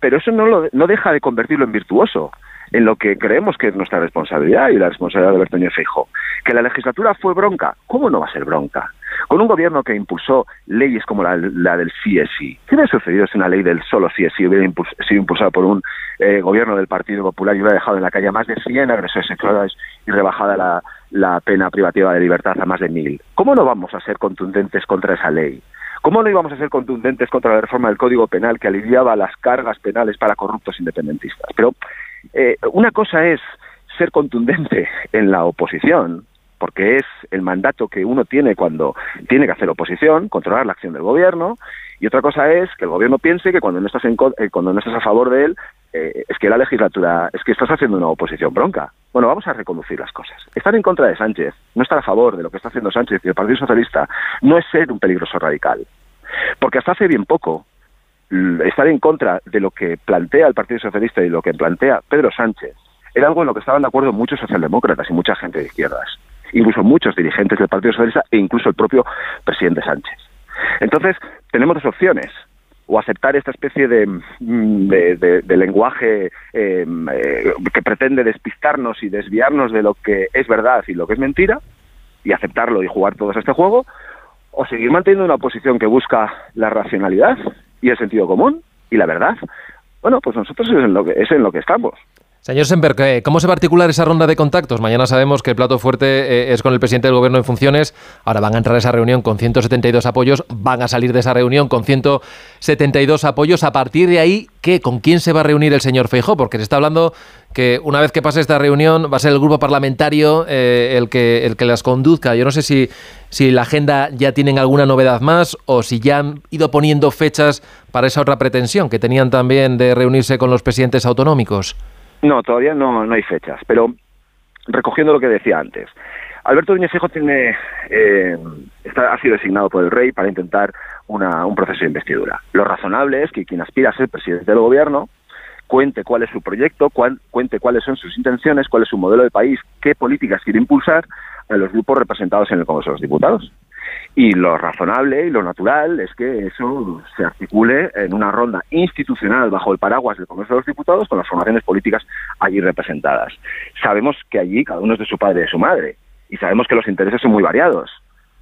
pero eso no, lo, no deja de convertirlo en virtuoso, en lo que creemos que es nuestra responsabilidad y la responsabilidad de Alberto Núñez Feijóo. Que la legislatura fue bronca, ¿cómo no va a ser bronca? Con un gobierno que impulsó leyes como la, la del CSI. ¿Qué hubiera sucedido si una ley del solo CSI hubiera impuls sido impulsada por un eh, gobierno del Partido Popular y hubiera dejado en la calle a más de 100 agresores sexuales y rebajada la, pena privativa de libertad a más de mil? ¿Cómo no vamos a ser contundentes contra esa ley? ¿Cómo no íbamos a ser contundentes contra la reforma del Código Penal que aliviaba las cargas penales para corruptos independentistas? Pero eh, una cosa es ser contundente en la oposición, porque es el mandato que uno tiene cuando tiene que hacer oposición, controlar la acción del gobierno, y otra cosa es que el gobierno piense que cuando no estás, en, eh, cuando no estás a favor de él, eh, es que la legislatura, es que estás haciendo una oposición bronca. Bueno, vamos a reconducir las cosas. Estar en contra de Sánchez, no estar a favor de lo que está haciendo Sánchez y el Partido Socialista, no es ser un peligroso radical. Porque hasta hace bien poco, estar en contra de lo que plantea el Partido Socialista y lo que plantea Pedro Sánchez era algo en lo que estaban de acuerdo muchos socialdemócratas y mucha gente de izquierdas, incluso muchos dirigentes del Partido Socialista e incluso el propio presidente Sánchez. Entonces, tenemos dos opciones o aceptar esta especie de, de, de, de lenguaje eh, eh, que pretende despistarnos y desviarnos de lo que es verdad y lo que es mentira, y aceptarlo y jugar todos a este juego, o seguir manteniendo una posición que busca la racionalidad y el sentido común y la verdad. Bueno, pues nosotros es en lo que, es en lo que estamos. Señor Semper, ¿cómo se va a articular esa ronda de contactos? Mañana sabemos que el plato fuerte eh, es con el presidente del gobierno en funciones. Ahora van a entrar a esa reunión con 172 apoyos, van a salir de esa reunión con 172 apoyos. A partir de ahí, ¿qué? ¿Con quién se va a reunir el señor Feijó? Porque se está hablando que una vez que pase esta reunión va a ser el grupo parlamentario eh, el, que, el que las conduzca. Yo no sé si, si la agenda ya tienen alguna novedad más o si ya han ido poniendo fechas para esa otra pretensión que tenían también de reunirse con los presidentes autonómicos. No, todavía no, no hay fechas, pero recogiendo lo que decía antes, Alberto Núñez tiene, eh, está, ha sido designado por el rey para intentar una, un proceso de investidura. Lo razonable es que quien aspira a ser presidente del gobierno cuente cuál es su proyecto, cuál, cuente cuáles son sus intenciones, cuál es su modelo de país, qué políticas quiere impulsar a los grupos representados en el Congreso de los Diputados. Y lo razonable y lo natural es que eso se articule en una ronda institucional bajo el paraguas del Congreso de los Diputados con las formaciones políticas allí representadas. Sabemos que allí cada uno es de su padre y de su madre y sabemos que los intereses son muy variados,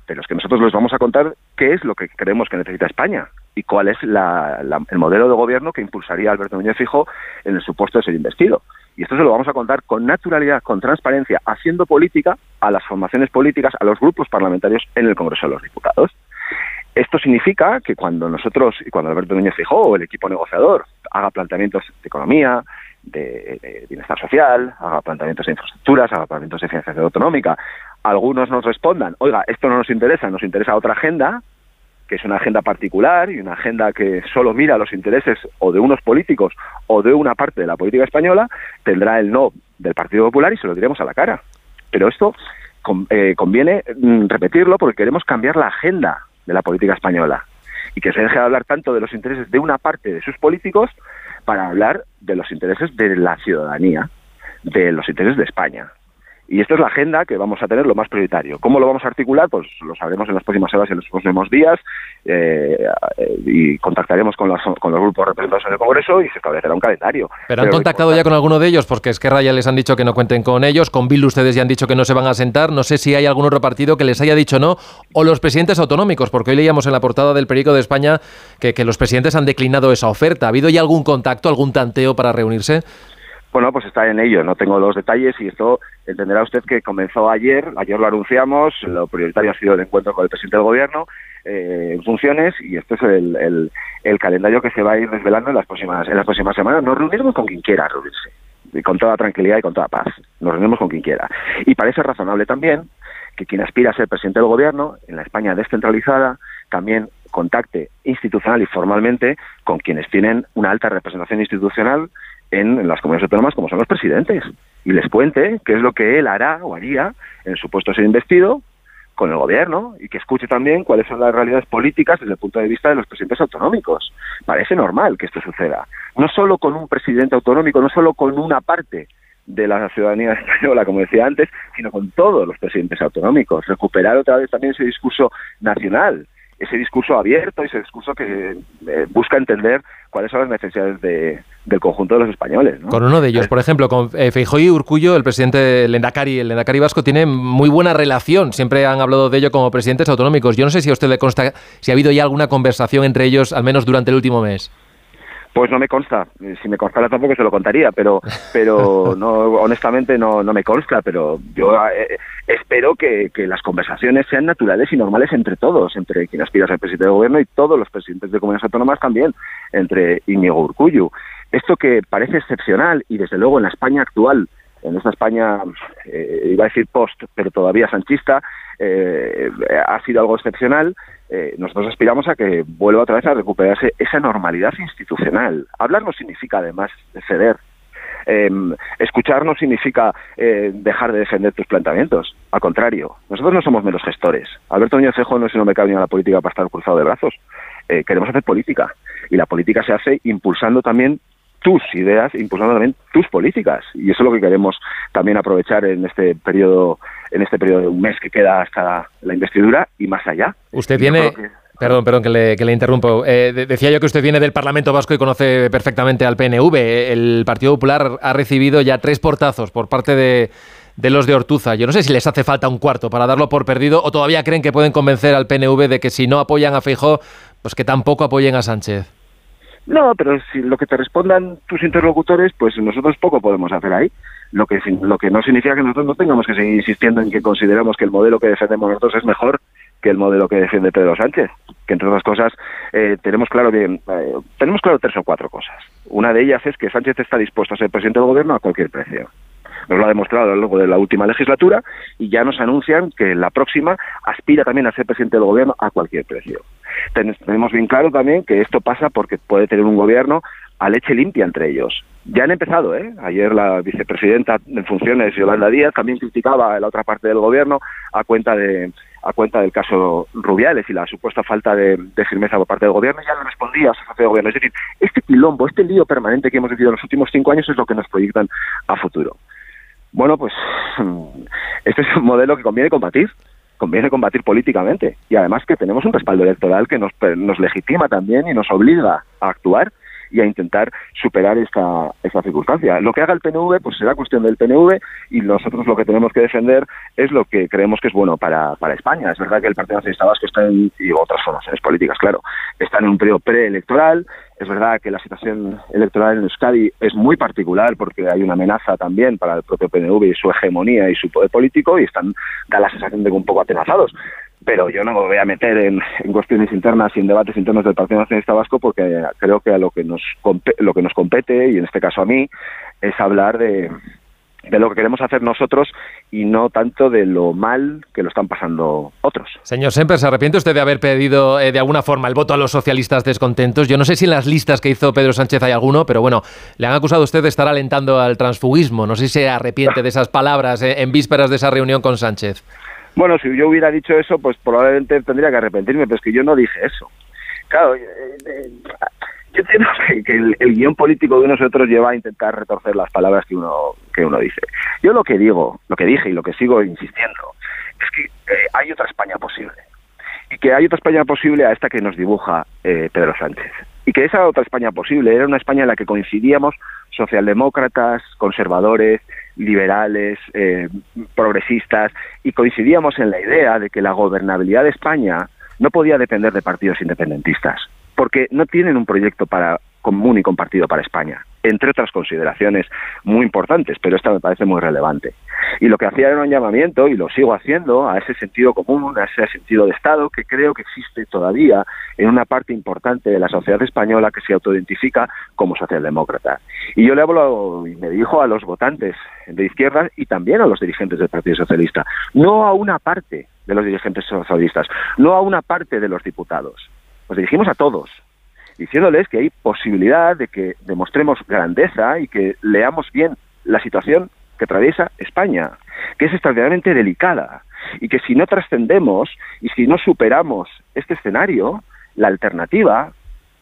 pero es que nosotros les vamos a contar qué es lo que creemos que necesita España y cuál es el modelo de gobierno que impulsaría Alberto Núñez Fijo en el supuesto de ser investido. Y esto se lo vamos a contar con naturalidad, con transparencia, haciendo política a las formaciones políticas, a los grupos parlamentarios en el Congreso de los Diputados. Esto significa que cuando nosotros, y cuando Alberto Núñez Fijó o el equipo negociador haga planteamientos de economía, de, bienestar social, haga planteamientos de infraestructuras, haga planteamientos de financiación autonómica, algunos nos respondan, oiga, esto no nos interesa, nos interesa otra agenda, que es una agenda particular y una agenda que solo mira los intereses o de unos políticos o de una parte de la política española, tendrá el no del Partido Popular y se lo diremos a la cara. Pero esto eh, conviene mm, repetirlo porque queremos cambiar la agenda de la política española y que se deje de hablar tanto de los intereses de una parte de sus políticos para hablar de los intereses de la ciudadanía, de los intereses de España. Y esta es la agenda que vamos a tener lo más prioritario. ¿Cómo lo vamos a articular? Pues lo sabremos en las próximas horas y en los próximos días eh, y contactaremos con los, con los grupos representados en el Congreso y se establecerá un calendario. ¿Pero han contactado ya con alguno de ellos? Porque Esquerra ya les han dicho que no cuenten con ellos, con Bill ustedes ya han dicho que no se van a sentar, no sé si hay algún otro partido que les haya dicho no, o los presidentes autonómicos, porque hoy leíamos en la portada del periódico de España que, que los presidentes han declinado esa oferta. ¿Ha habido ya algún contacto, algún tanteo para reunirse? Bueno, pues está en ello, no tengo los detalles y esto entenderá usted que comenzó ayer, ayer lo anunciamos, lo prioritario ha sido el encuentro con el presidente del gobierno eh, en funciones y este es el, el, calendario que se va a ir desvelando en las próximas, en las próximas semanas. Nos reuniremos con quien quiera reunirse, y con toda tranquilidad y con toda paz. Nos reunimos con quien quiera. Y parece razonable también que quien aspira a ser presidente del gobierno en la España descentralizada también contacte institucional y formalmente con quienes tienen una alta representación institucional en, las comunidades autónomas como son los presidentes y les cuente qué es lo que él hará o haría en su puesto de ser investido con el gobierno y que escuche también cuáles son las realidades políticas desde el punto de vista de los presidentes autonómicos. Parece normal que esto suceda. No solo con un presidente autonómico, no solo con una parte de la ciudadanía [laughs] española, como decía antes, sino con todos los presidentes autonómicos. Recuperar otra vez también ese discurso nacional ese discurso abierto, ese discurso que eh, busca entender cuáles son las necesidades de, del conjunto de los españoles. Con uno de ellos, por ejemplo, con eh, y Urcullo, el presidente Lendakari, el Lendakari vasco, tiene muy buena relación. Siempre han hablado de ello como presidentes autonómicos. Yo no sé si a usted le consta si ha habido ya alguna conversación entre ellos, al menos durante el último mes. Pues no me consta. Si me constara tampoco se lo contaría, pero, pero [laughs] no, honestamente no, no me consta. Pero yo eh, espero que, las conversaciones sean naturales y normales entre todos, entre quien aspira a ser presidente de gobierno y todos los presidentes de comunidades autónomas también, entre Íñigo Urcullu. Esto que parece excepcional y desde luego en la España actual, en esta España, eh, iba a decir post, pero todavía sanchista, eh, ha sido algo excepcional eh, nosotros aspiramos a que vuelva otra vez a recuperarse esa normalidad institucional. Hablar no significa además de ceder. Em, escuchar no significa eh, dejar de defender tus planteamientos. Al contrario, nosotros no somos menos gestores. Alberto Núñez Cejo no es un hombre que ha venido a la política para estar cruzado de brazos. Queremos hacer política. Y la política se hace impulsando también tus ideas, impulsando también tus políticas. Y eso es lo que queremos también aprovechar en este periodo, en este periodo de un mes que queda hasta la investidura y más allá. Usted viene... Perdón, perdón que le, que le interrumpo. Eh, decía yo que usted viene del Parlamento Vasco y conoce perfectamente al PNV. El Partido Popular ha recibido ya tres portazos por parte de, de los de Ortuza. Yo no sé si les hace falta un cuarto para darlo por perdido o todavía creen que pueden convencer al PNV de que si no apoyan a Feijóo, pues que tampoco apoyen a Sánchez. No, pero si lo que te respondan tus interlocutores, pues nosotros poco podemos hacer ahí. Lo que, lo que no significa que nosotros no tengamos que seguir insistiendo en que consideramos que el modelo que defendemos nosotros es mejor que el modelo que defiende Pedro Sánchez. Que entre otras cosas eh, tenemos claro bien, eh, tenemos claro tres o cuatro cosas. Una de ellas es que Sánchez está dispuesto a ser presidente del gobierno a cualquier precio. Nos lo ha demostrado a lo largo de la última legislatura y ya nos anuncian que la próxima aspira también a ser presidente del gobierno a cualquier precio. Tenemos bien claro también que esto pasa porque puede tener un gobierno a leche limpia entre ellos. Ya han empezado, ¿eh? Ayer la vicepresidenta en funciones, Yolanda Díaz, también criticaba a la otra parte del gobierno a cuenta de a cuenta del caso Rubiales y la supuesta falta de, firmeza por parte del gobierno, ya le respondía a su jefe de gobierno. Es decir, este quilombo, este lío permanente que hemos vivido en los últimos cinco años es lo que nos proyectan a futuro. Bueno, pues este es un modelo que conviene combatir, conviene combatir políticamente. Y además que tenemos un respaldo electoral que nos, nos legitima también y nos obliga a actuar y a intentar superar esta, esta circunstancia. Lo que haga el PNV, pues será cuestión del PNV y nosotros lo que tenemos que defender es lo que creemos que es bueno para, para España. Es verdad que el Partido Nacionalista Vasco está en, y otras formaciones políticas, claro, están en un periodo preelectoral. Es verdad que la situación electoral en Euskadi es muy particular porque hay una amenaza también para el propio PNV y su hegemonía y su poder político y están da la sensación de que un poco atenazados pero yo no me voy a meter en, cuestiones internas y en debates internos del Partido Nacionalista Vasco porque creo que a lo que nos lo que nos compete y en este caso a mí es hablar de, de lo que queremos hacer nosotros y no tanto de lo mal que lo están pasando otros. Señor Semper, ¿se arrepiente usted de haber pedido eh, de alguna forma el voto a los socialistas descontentos? Yo no sé si en las listas que hizo Pedro Sánchez hay alguno, pero bueno, le han acusado a usted de estar alentando al transfugismo. No sé si se arrepiente de esas palabras eh, en vísperas de esa reunión con Sánchez. Bueno, si yo hubiera dicho eso, pues probablemente tendría que arrepentirme, pero es que yo no dije eso. Claro, eh, eh, yo entiendo [laughs] que el, guion político de unos y otros lleva a intentar retorcer las palabras que uno que uno dice. Yo lo que digo, lo que dije y lo que sigo insistiendo es que eh, hay otra España posible y que hay otra España posible a esta que nos dibuja Pedro Sánchez y que esa otra España posible era una España en la que coincidíamos socialdemócratas, conservadores, liberales, eh, progresistas, y coincidíamos en la idea de que la gobernabilidad de España no podía depender de partidos independentistas, porque no tienen un proyecto para común y compartido para España, entre otras consideraciones muy importantes, pero esta me parece muy relevante. Y lo que hacía era un llamamiento, y lo sigo haciendo, a ese sentido común, a ese sentido de Estado, que creo que existe todavía en una parte importante de la sociedad española que se autoidentifica como socialdemócrata. Y yo le hablo y me dirijo a los votantes de izquierda y también a los dirigentes del Partido Socialista, no a una parte de los dirigentes socialistas, no a una parte de los diputados. Nos dirigimos a todos, diciéndoles que hay posibilidad de que demostremos grandeza y que leamos bien la situación que atraviesa España, que es extraordinariamente delicada y que si no trascendemos y si no superamos este escenario, la alternativa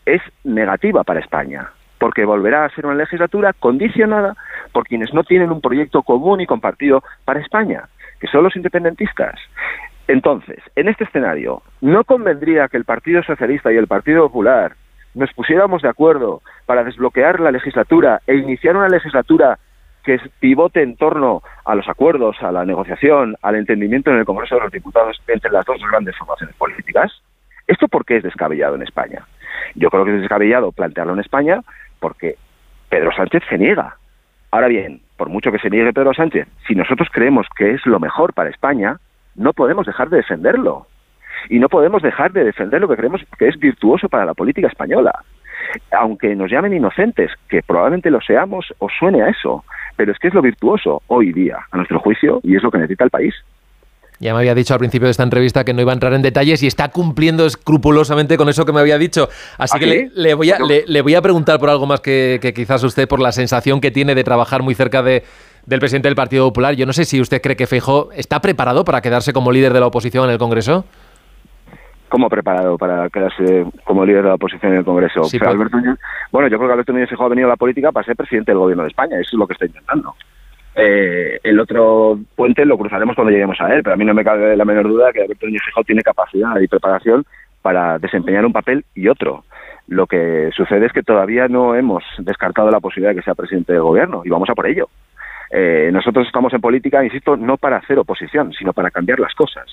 es negativa para España, porque volverá a ser una legislatura condicionada por quienes no tienen un proyecto común y compartido para España, que son los independentistas. Entonces, en este escenario, ¿no convendría que el Partido Socialista y el Partido Popular nos pusiéramos de acuerdo para desbloquear la legislatura e iniciar una legislatura que pivote en torno a los acuerdos, a la negociación, al entendimiento en el Congreso de los Diputados entre las dos grandes formaciones políticas? ¿Esto por qué es descabellado en España? Yo creo que es descabellado plantearlo en España porque Pedro Sánchez se niega. Ahora bien, por mucho que se niegue Pedro Sánchez, si nosotros creemos que es lo mejor para España, no podemos dejar de defenderlo y no podemos dejar de defender lo que creemos que es virtuoso para la política española. Aunque nos llamen inocentes, que probablemente lo seamos o suene a eso, pero es que es lo virtuoso hoy día, a nuestro juicio, y es lo que necesita el país. Ya me había dicho al principio de esta entrevista que no iba a entrar en detalles y está cumpliendo escrupulosamente con eso que me había dicho. Así ¿Ah, que le, voy a, le, voy a preguntar por algo más que, que, quizás usted, por la sensación que tiene de trabajar muy cerca de, del presidente del Partido Popular. Yo no sé si usted cree que Feijóo está preparado para quedarse como líder de la oposición en el Congreso. ¿Cómo preparado para quedarse como líder de la oposición en el Congreso? bueno, yo creo que Alberto Núñez ha venido a la política para ser presidente del gobierno de España, eso es lo que está intentando. Eh, el otro puente lo cruzaremos cuando lleguemos a él, pero a mí no me cabe la menor duda que Alberto Núñez Fijó tiene capacidad y preparación para desempeñar un papel y otro. Lo que sucede es que todavía no hemos descartado la posibilidad de que sea presidente del gobierno y vamos a por ello. Eh, nosotros estamos en política, insisto, no para hacer oposición, sino para cambiar las cosas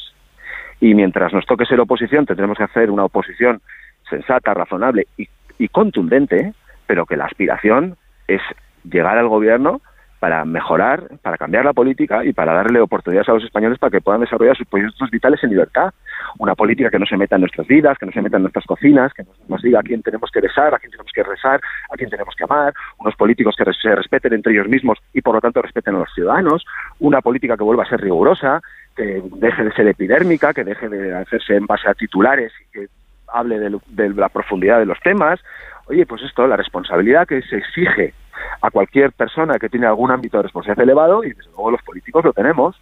y mientras nos toque ser oposición tendremos que hacer una oposición sensata, razonable y, contundente, pero que la aspiración es llegar al gobierno para mejorar, para cambiar la política y para darle oportunidades a los españoles para que puedan desarrollar sus proyectos vitales en libertad. Una política que no se meta en nuestras vidas, que no se meta en nuestras cocinas, que nos, diga a quién tenemos que besar, a quién tenemos que rezar, a quién tenemos que amar, unos políticos que se respeten entre ellos mismos y por lo tanto respeten a los ciudadanos, una política que vuelva a ser rigurosa, que deje de ser epidérmica, que deje de hacerse en base a titulares y que hable de, la profundidad de los temas. Oye, pues esto, la responsabilidad que se exige a cualquier persona que tiene algún ámbito de responsabilidad elevado, y desde luego los políticos lo tenemos.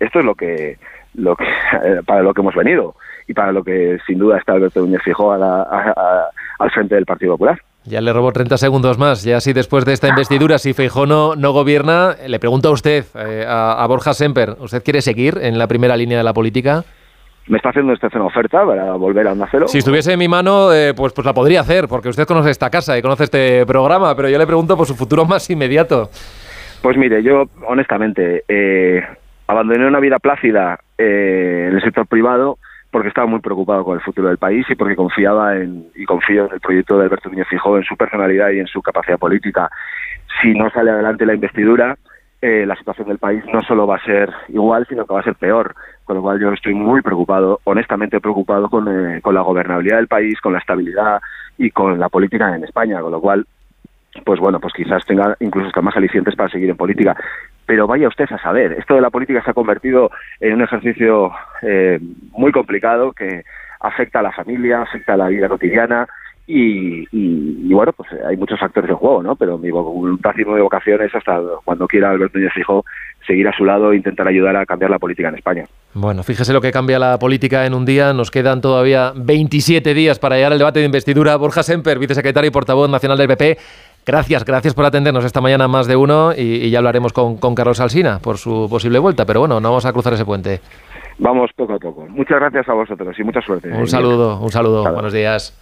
Esto es lo que, lo que [laughs] para lo que hemos venido y para lo que sin duda está Alberto Núñez Fijó al frente del Partido Popular. Ya le robo 30 segundos más. Ya así después de esta investidura, si Feijó no, gobierna, le pregunto a usted, eh, a, Borja Semper, ¿usted quiere seguir en la primera línea de la política? Me está haciendo una oferta para volver a Onda Cero. Si estuviese en mi mano, eh, pues, pues la podría hacer, porque usted conoce esta casa y conoce este programa, pero yo le pregunto por su futuro [laughs] más inmediato. Pues mire, yo honestamente eh, abandoné una vida plácida eh, en el sector privado porque estaba muy preocupado con el futuro del país y porque confiaba en, y confío en el proyecto de Alberto Núñez Fijó, en su personalidad y en su capacidad política. Si no sale adelante la investidura, eh, la situación del país no solo va a ser igual, sino que va a ser peor. Con lo cual yo estoy muy preocupado, honestamente preocupado con, eh, con la gobernabilidad del país, con la estabilidad y con la política en España. Con lo cual, pues bueno, pues quizás tenga incluso más alicientes para seguir en política. Pero vaya usted a saber, esto de la política se ha convertido en un ejercicio eh, muy complicado que afecta a la familia, afecta a la vida cotidiana y, y, bueno, pues hay muchos factores en juego, ¿no? Pero mi y mi vocación es hasta cuando quiera Alberto Núñez Fijo seguir a su lado e intentar ayudar a cambiar la política en España. Bueno, fíjese lo que cambia la política en un día. Nos quedan todavía 27 días para llegar al debate de investidura. Borja Semper, vicesecretario y portavoz nacional del PP. Gracias, gracias por atendernos esta mañana más de uno y, ya hablaremos con, con Carlos Alsina por su posible vuelta. Pero bueno, no vamos a cruzar ese puente. Vamos poco a poco. Muchas gracias a vosotros y mucha suerte. Un saludo, un saludo. Buenos días.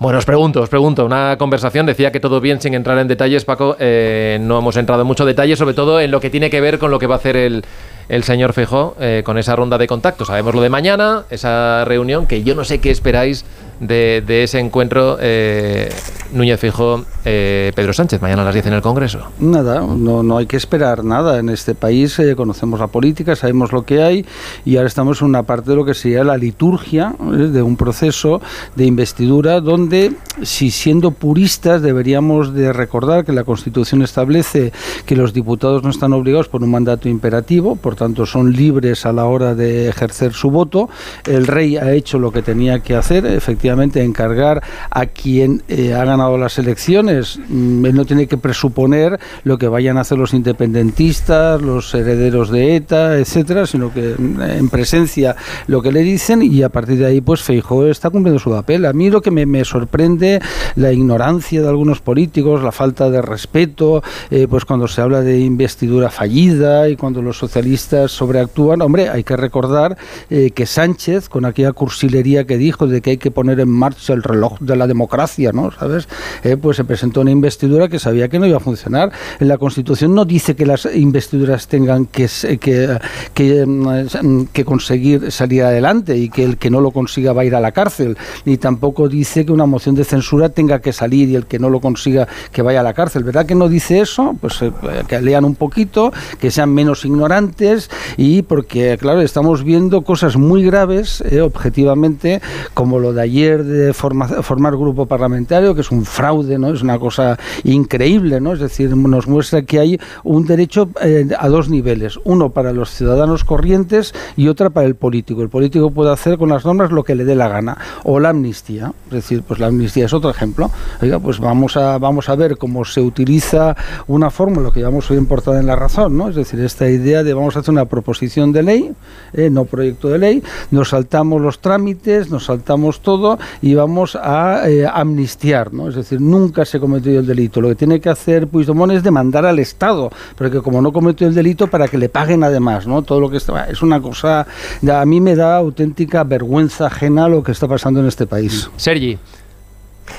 Bueno, os pregunto, os pregunto, una conversación, decía que todo bien sin entrar en detalles, Paco, eh, no hemos entrado en mucho detalle, sobre todo en lo que tiene que ver con lo que va a hacer el, el señor Fejó eh, con esa ronda de contactos. Sabemos lo de mañana, esa reunión, que yo no sé qué esperáis de, ese encuentro eh, Núñez Fijo, eh, Pedro Sánchez, mañana a las 10 en el Congreso. Nada, no, no hay que esperar nada. En este país eh, conocemos la política, sabemos lo que hay y ahora estamos en una parte de lo que sería la liturgia de un proceso de investidura donde, si siendo puristas, deberíamos de recordar que la Constitución establece que los diputados no están obligados por un mandato imperativo, por tanto son libres a la hora de ejercer su voto. El rey ha hecho lo que tenía que hacer, efectivamente encargar a quien eh, ha ganado las elecciones. Mm, él no tiene que presuponer lo que vayan a hacer los independentistas, los herederos de ETA, etcétera, sino que mm, en presencia lo que le dicen y a partir de ahí, pues Feijóo está cumpliendo su papel. A mí lo que me, sorprende la ignorancia de algunos políticos, la falta de respeto, eh, pues cuando se habla de investidura fallida y cuando los socialistas sobreactúan, hombre, hay que recordar eh, que Sánchez, con aquella cursilería que dijo de que hay que poner en marcha el reloj de la democracia, ¿no? ¿Sabes? Eh, pues se presentó una investidura que sabía que no iba a funcionar. En la Constitución no dice que las investiduras tengan que, que, que, mm, que conseguir salir adelante y que el que no lo consiga va a ir a la cárcel, ni tampoco dice que una moción de censura tenga que salir y el que no lo consiga que vaya a la cárcel. ¿Verdad que no dice eso? Pues eh, que lean un poquito, que sean menos ignorantes y porque, claro, estamos viendo cosas muy graves, eh, objetivamente, como lo de ayer de formar grupo parlamentario, que es un fraude, ¿no? Es una cosa increíble, ¿no? Es decir, nos muestra que hay un derecho eh, a dos niveles, uno para los ciudadanos corrientes y otra para el político. El político puede hacer con las normas lo que le dé la gana, o la amnistía, es decir, pues la amnistía es otro ejemplo. Oiga, pues vamos a vamos a ver cómo se utiliza una fórmula que llevamos hoy importada en la razón, ¿no? Es decir, esta idea de vamos a hacer una proposición de ley, eh, no proyecto de ley, nos saltamos los trámites, nos saltamos todo y vamos a eh, amnistiar, ¿no? Es decir, nunca se cometió el delito. Lo que tiene que hacer Puigdemont es demandar al Estado, porque como no cometió el delito, para que le paguen además, ¿no? Todo lo que está... Es una cosa... A mí me da auténtica vergüenza ajena lo que está pasando en este país. Sergi.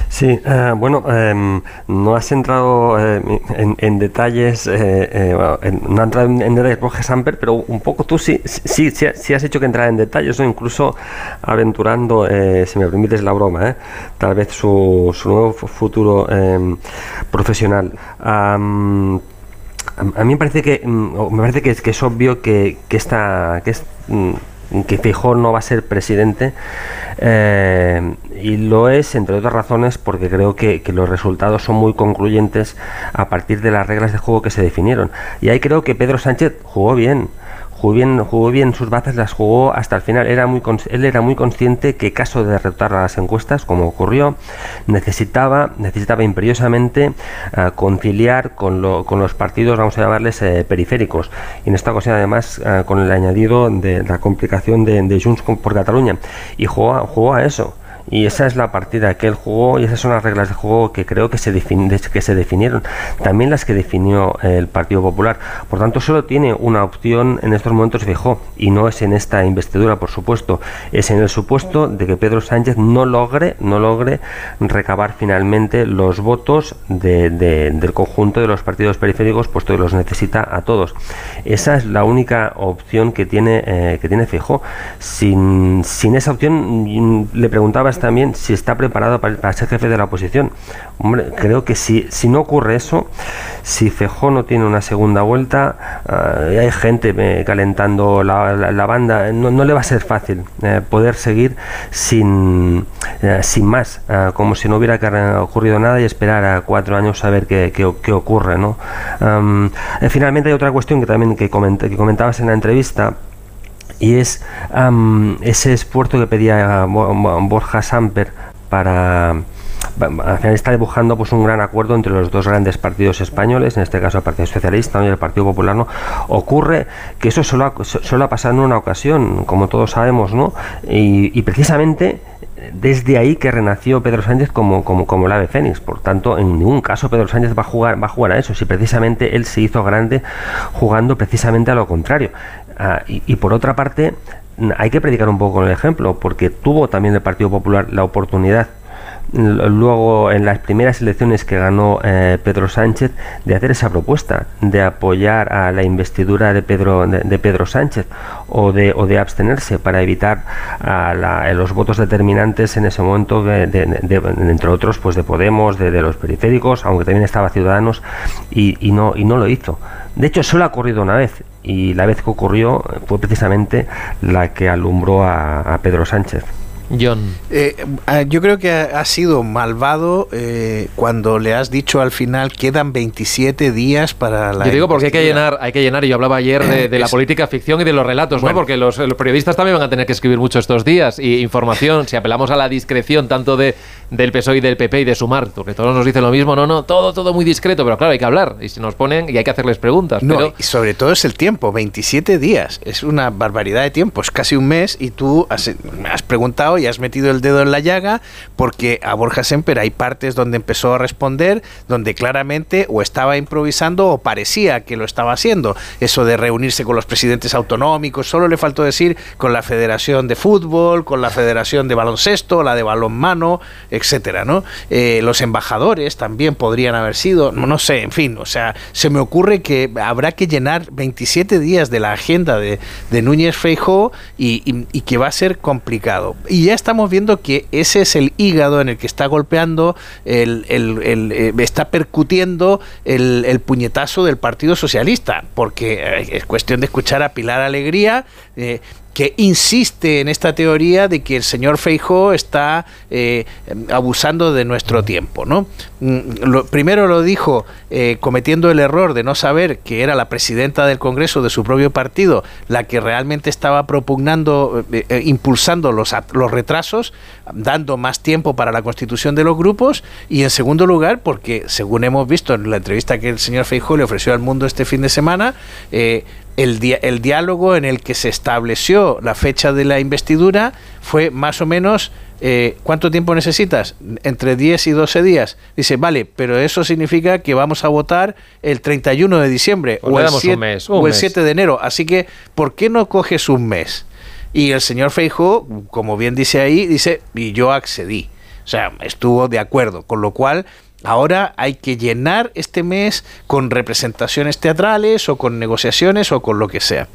Sí, eh, bueno, em, no has entrado eh, en, detalles, eh, no has entrado en, detalles Borges Samper, pero un poco tú sí, sí, sí, has hecho que entrar en detalles, o incluso aventurando, si me permites la broma, tal vez su, su nuevo futuro em, profesional. a mí me parece que mm, me parece que es, que es obvio que, que esta que es mm, que Feijóo no va a ser presidente eh, y lo es entre otras razones porque creo que, que, los resultados son muy concluyentes a partir de las reglas de juego que se definieron. Y ahí creo que Pedro Sánchez jugó bien jugó bien, jugó bien sus bazas, las jugó hasta el final. Era muy, él era muy consciente que caso de derrotar las encuestas, como ocurrió, necesitaba, necesitaba imperiosamente eh, conciliar con, lo, con, los partidos, vamos a llamarles eh, periféricos. Y en esta ocasión, además, eh, con el añadido de la complicación de, de Junts por Cataluña. Y jugó, jugó a eso Y esa es la partida que él jugó y esas son las reglas de juego que creo que se, que se definieron. También las que definió el Partido Popular. Por tanto, solo tiene una opción en estos momentos fijó y no es en esta investidura, por supuesto, es en el supuesto de que Pedro Sánchez no logre, no logre recabar finalmente los votos del conjunto de los partidos periféricos, puesto que los necesita a todos. Esa es la única opción que tiene, eh, que tiene Fijó. Sin, sin esa opción, mm, le preguntabas también si está preparado para, ser jefe de la oposición. Hombre, creo que si, si no ocurre eso, si Fijó no tiene una segunda vuelta, uh, hay gente eh, calentando la, banda, no, no, le va a ser fácil eh, poder seguir sin, sin más, como si no hubiera ocurrido nada y esperar a cuatro años a ver qué, qué, ocurre. ¿no? finalmente hay otra cuestión que también que, que comentabas en la entrevista y es ese esfuerzo que pedía Borja Samper para al final está dibujando pues un gran acuerdo entre los dos grandes partidos españoles, en este caso el Partido Socialista y el Partido Popular, ¿no? Ocurre que eso solo ha, solo ha pasado en una ocasión, como todos sabemos, ¿no? Y, precisamente desde ahí que renació Pedro Sánchez como, como, como el ave fénix. Por tanto, en ningún caso Pedro Sánchez va a jugar, va a jugar a eso, si precisamente él se hizo grande jugando precisamente a lo contrario. Ah, y, por otra parte, hay que predicar un poco con el ejemplo, porque tuvo también el Partido Popular la oportunidad luego en las primeras elecciones que ganó eh, Pedro Sánchez de hacer esa propuesta de apoyar a la investidura de Pedro de, Pedro Sánchez o de, o de abstenerse para evitar a los votos determinantes en ese momento entre otros pues de Podemos de, los periféricos aunque también estaba Ciudadanos y, no y no lo hizo. De hecho solo ha ocurrido una vez y la vez que ocurrió fue precisamente la que alumbró a Pedro Sánchez John. Eh, ah, yo creo que ha, sido malvado eh, cuando le has dicho al final quedan 27 días para la. Yo digo porque hay que llenar, hay que llenar. Y yo hablaba ayer de, la política ficción y de los relatos, ¿no? Porque los, periodistas también van a tener que escribir mucho estos días y información. si apelamos a la discreción tanto de del PSOE y del PP y de Sumar, porque todos nos dicen lo mismo, no, no, todo, todo muy discreto, pero claro, hay que hablar y se nos ponen y hay que hacerles preguntas. No, y sobre todo es el tiempo, 27 días, es una barbaridad de tiempo, es casi un mes y tú has, has preguntado y has metido el dedo en la llaga porque a Borja Semper hay partes donde empezó a responder, donde claramente o estaba improvisando o parecía que lo estaba haciendo. Eso de reunirse con los presidentes autonómicos, solo le faltó decir con la Federación de Fútbol, con la Federación de Baloncesto, la de Balonmano, etcétera, ¿no? Eh, los embajadores también podrían haber sido, no, sé, en fin, o sea, se me ocurre que habrá que llenar 27 días de la agenda de, Núñez Feijóo y, que va a ser complicado. Y ya estamos viendo que ese es el hígado en el que está golpeando, el, eh, está percutiendo el, puñetazo del Partido Socialista, porque eh, es cuestión de escuchar a Pilar Alegría que insiste en esta teoría de que el señor Feijó está eh, abusando de nuestro tiempo. ¿no? Mm, primero lo dijo eh, cometiendo el error de no saber que era la presidenta del Congreso de su propio partido la que realmente estaba propugnando, eh, impulsando los, los retrasos, dando más tiempo para la constitución de los grupos, y en segundo lugar, porque según hemos visto en la entrevista que el señor Feijó le ofreció al mundo este fin de semana, el, el, diálogo en el que se estableció la fecha de la investidura fue más o menos, eh, ¿cuánto tiempo necesitas? Entre 10 y 12 días. Dice, vale, pero eso significa que vamos a votar el 31 de diciembre pues o, el 7, o el 7 de enero. Así que, ¿por qué no coges un mes? Y el señor Feijo, como bien dice ahí, dice, y yo accedí. O sea, estuvo de acuerdo, con lo cual Ahora hay que llenar este mes con representaciones teatrales o con negociaciones o con lo que sea.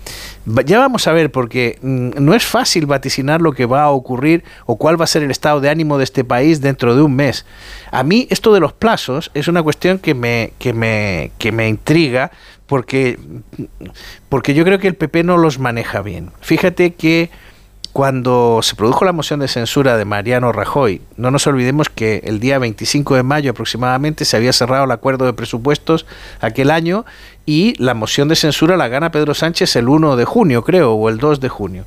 Ya vamos a ver, porque mm, no es fácil vaticinar lo que va a ocurrir o cuál va a ser el estado de ánimo de este país dentro de un mes. A mí esto de los plazos es una cuestión que me, que me, que me intriga porque, porque yo creo que el PP no los maneja bien. Fíjate que cuando se produjo la moción de censura de Mariano Rajoy, no nos olvidemos que el día 25 de mayo aproximadamente se había cerrado el acuerdo de presupuestos aquel año y la moción de censura la gana Pedro Sánchez el 1 de junio, creo, o el 2 de junio.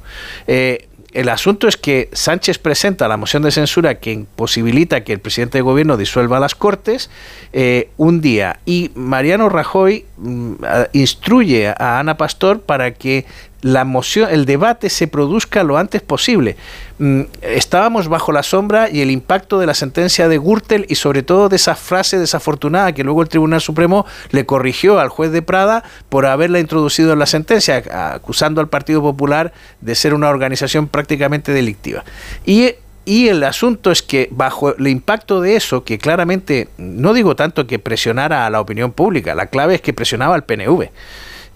Eh, el asunto es que Sánchez presenta la moción de censura que imposibilita que el presidente de gobierno disuelva las Cortes eh, un día y Mariano Rajoy mm, instruye a Ana Pastor para que la moción, el debate se produzca lo antes posible. mm, estábamos bajo la sombra y el impacto de la sentencia de Gürtel y sobre todo de esa frase desafortunada que luego el Tribunal Supremo le corrigió al juez de Prada por haberla introducido en la sentencia, acusando al Partido Popular de ser una organización prácticamente delictiva. Y y el asunto es que bajo el impacto de eso, que claramente, no digo tanto que presionara a la opinión pública, la clave es que presionaba al PNV,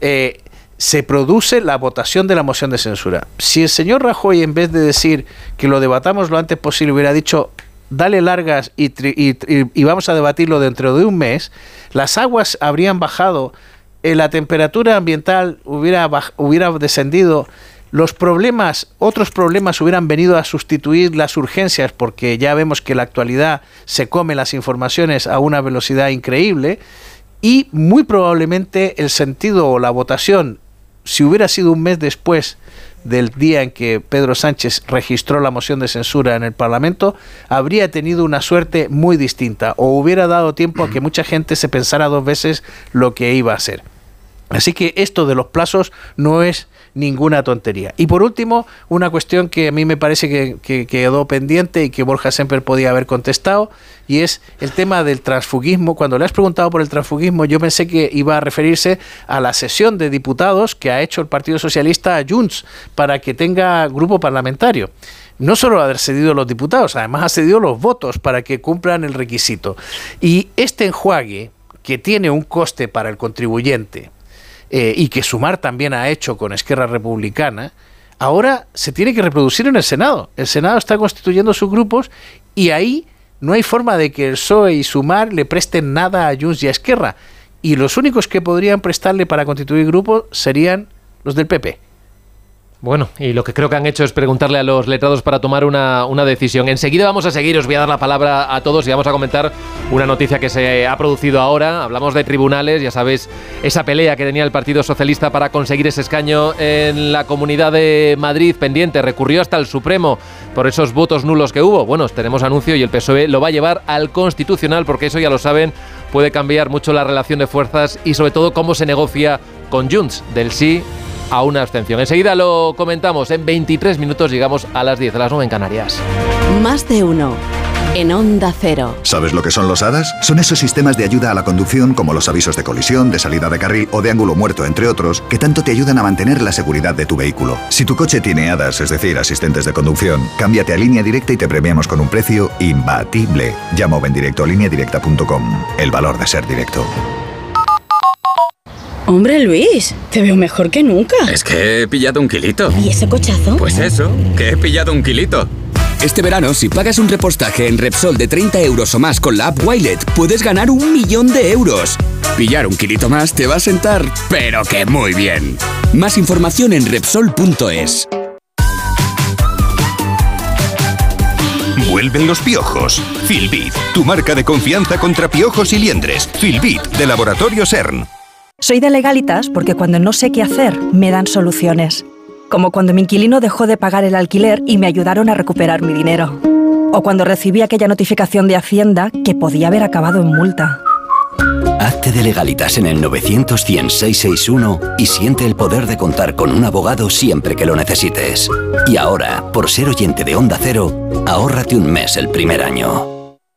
eh, se produce la votación de la moción de censura. Si el señor Rajoy, en vez de decir que lo debatamos lo antes posible, hubiera dicho dale largas y, y, vamos a debatirlo dentro de un mes, las aguas habrían bajado, eh, la temperatura ambiental hubiera, hubiera descendido, los problemas, otros problemas hubieran venido a sustituir las urgencias porque ya vemos que la actualidad se come las informaciones a una velocidad increíble y muy probablemente el sentido o la votación, si hubiera sido un mes después del día en que Pedro Sánchez registró la moción de censura en el Parlamento, habría tenido una suerte muy distinta o hubiera dado tiempo a que mucha gente se pensara dos veces lo que iba a hacer. Así que esto de los plazos no es ninguna tontería. Y por último, una cuestión que a mí me parece que, quedó pendiente y que Borja Semper podía haber contestado, y es el tema del transfugismo. Cuando le has preguntado por el transfugismo, yo pensé que iba a referirse a la sesión de diputados que ha hecho el Partido Socialista a Junts para que tenga grupo parlamentario no solo ha cedido los diputados, además ha cedido los votos para que cumplan el requisito. Y este enjuague, que tiene un coste para el contribuyente, eh, y que Sumar también ha hecho con Esquerra Republicana, ahora se tiene que reproducir en el Senado. El Senado está constituyendo sus grupos y ahí no hay forma de que el PSOE y Sumar le presten nada a Junts y a Esquerra. Y los únicos que podrían prestarle para constituir grupos serían los del PP. Bueno, y lo que creo que han hecho es preguntarle a los letrados para tomar una, decisión. Enseguida vamos a seguir, os voy a dar la palabra a todos y vamos a comentar una noticia que se ha producido ahora. Hablamos de tribunales, ya sabéis, esa pelea que tenía el Partido Socialista para conseguir ese escaño en la Comunidad de Madrid pendiente. Recurrió hasta el Supremo por esos votos nulos que hubo. Bueno, tenemos anuncio y el PSOE lo va a llevar al Constitucional porque eso ya lo saben, puede cambiar mucho la relación de fuerzas y sobre todo cómo se negocia con Junts, del sí a una abstención. Enseguida lo comentamos. En 23 minutos llegamos a las 10, a las 9 en Canarias. Más de uno. En Onda Cero. ¿Sabes lo que son los HADAS? Son esos sistemas de ayuda a la conducción como los avisos de colisión, de salida de carril o de ángulo muerto, entre otros, que tanto te ayudan a mantener la seguridad de tu vehículo. Si tu coche tiene HADAS, es decir, asistentes de conducción, cámbiate a línea directa y te premiamos con un precio imbatible. Llama o directo a lineadirecta.com. El valor de ser directo. Hombre, Luis, te veo mejor que nunca. Es que he pillado un kilito. ¿Y ese cochazo? Pues eso, que he pillado un kilito. Este verano, si pagas un repostaje en Repsol de 30 euros o más con la app Wilet, puedes ganar un millón de euros. Pillar un kilito más te va a sentar, pero que muy bien. Más información en Repsol.es. Vuelven los piojos. Filbit, tu marca de confianza contra piojos y liendres. Filbit, de Laboratorio CERN. Soy de legalitas porque cuando no sé qué hacer, me dan soluciones. Como cuando mi inquilino dejó de pagar el alquiler y me ayudaron a recuperar mi dinero. O cuando recibí aquella notificación de Hacienda que podía haber acabado en multa. Hazte de legalitas en el 900 y siente el poder de contar con un abogado siempre que lo necesites. Y ahora, por ser oyente de Onda Cero, ahórrate un mes el primer año.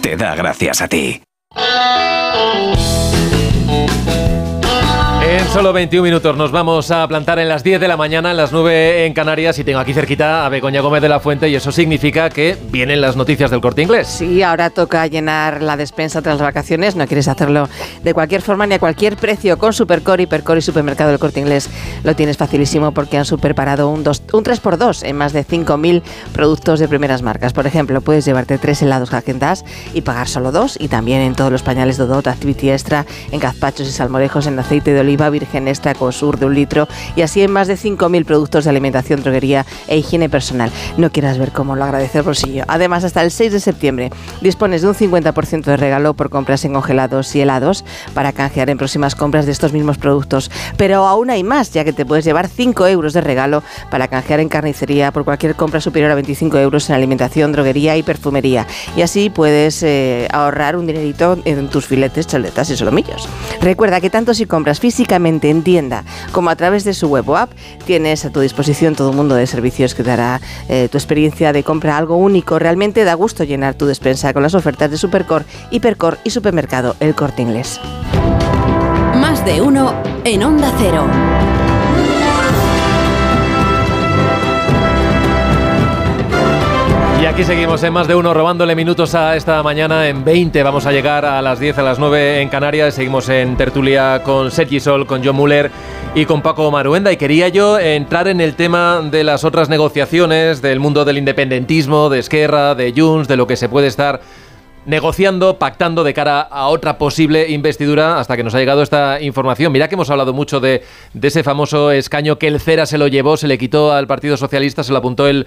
te da gracias a ti. En solo 21 minutos nos vamos a plantar en las 10 de la mañana, en las 9 en Canarias y tengo aquí cerquita a Begoña Gómez de la Fuente y eso significa que vienen las noticias del corte inglés. Sí, ahora toca llenar la despensa tras las vacaciones, no quieres hacerlo de cualquier forma ni a cualquier precio con Supercore, Hipercore y Supermercado del Corte Inglés. Lo tienes facilísimo porque han superparado un, dos, un 3x2 en más de 5.000 productos de primeras marcas. Por ejemplo, puedes llevarte tres helados Haagen y pagar solo dos y también en todos los pañales Dodot, Activity Extra, en gazpachos y salmorejos en aceite de oliva virgen extra Cosur de un litro y así en más de 5.000 productos de alimentación, droguería e higiene personal. No quieras ver cómo lo agradece el bolsillo. Además, hasta el 6 de septiembre dispones de un 50% de regalo por compras en congelados y helados para canjear en próximas compras de estos mismos productos. Pero aún hay más, ya que te puedes llevar 5 euros de regalo para canjear en carnicería por cualquier compra superior a 25 euros en alimentación, droguería y perfumería. Y así puedes eh, ahorrar un dinerito en tus filetes, chaletas y solomillos. Recuerda que tanto si compras físicamente en como a través de su web o app, tienes a tu disposición todo un mundo de servicios que dará eh, tu experiencia de compra algo único. Realmente da gusto llenar tu despensa con las ofertas de Supercor, Hipercor y Supermercado El Corte Inglés. Más de uno en Onda Cero. Aquí seguimos en más de uno robándole minutos a esta mañana. En 20 vamos a llegar a las 10, a las 9 en Canarias. Seguimos en tertulia con Sergi Sol, con John Muller y con Paco Maruenda. Y quería yo entrar en el tema de las otras negociaciones, del mundo del independentismo, de Esquerra, de Junts, de lo que se puede estar negociando, pactando de cara a otra posible investidura hasta que nos ha llegado esta información. Mira que hemos hablado mucho de, ese famoso escaño que el Cera se lo llevó, se le quitó al Partido Socialista, se lo apuntó el,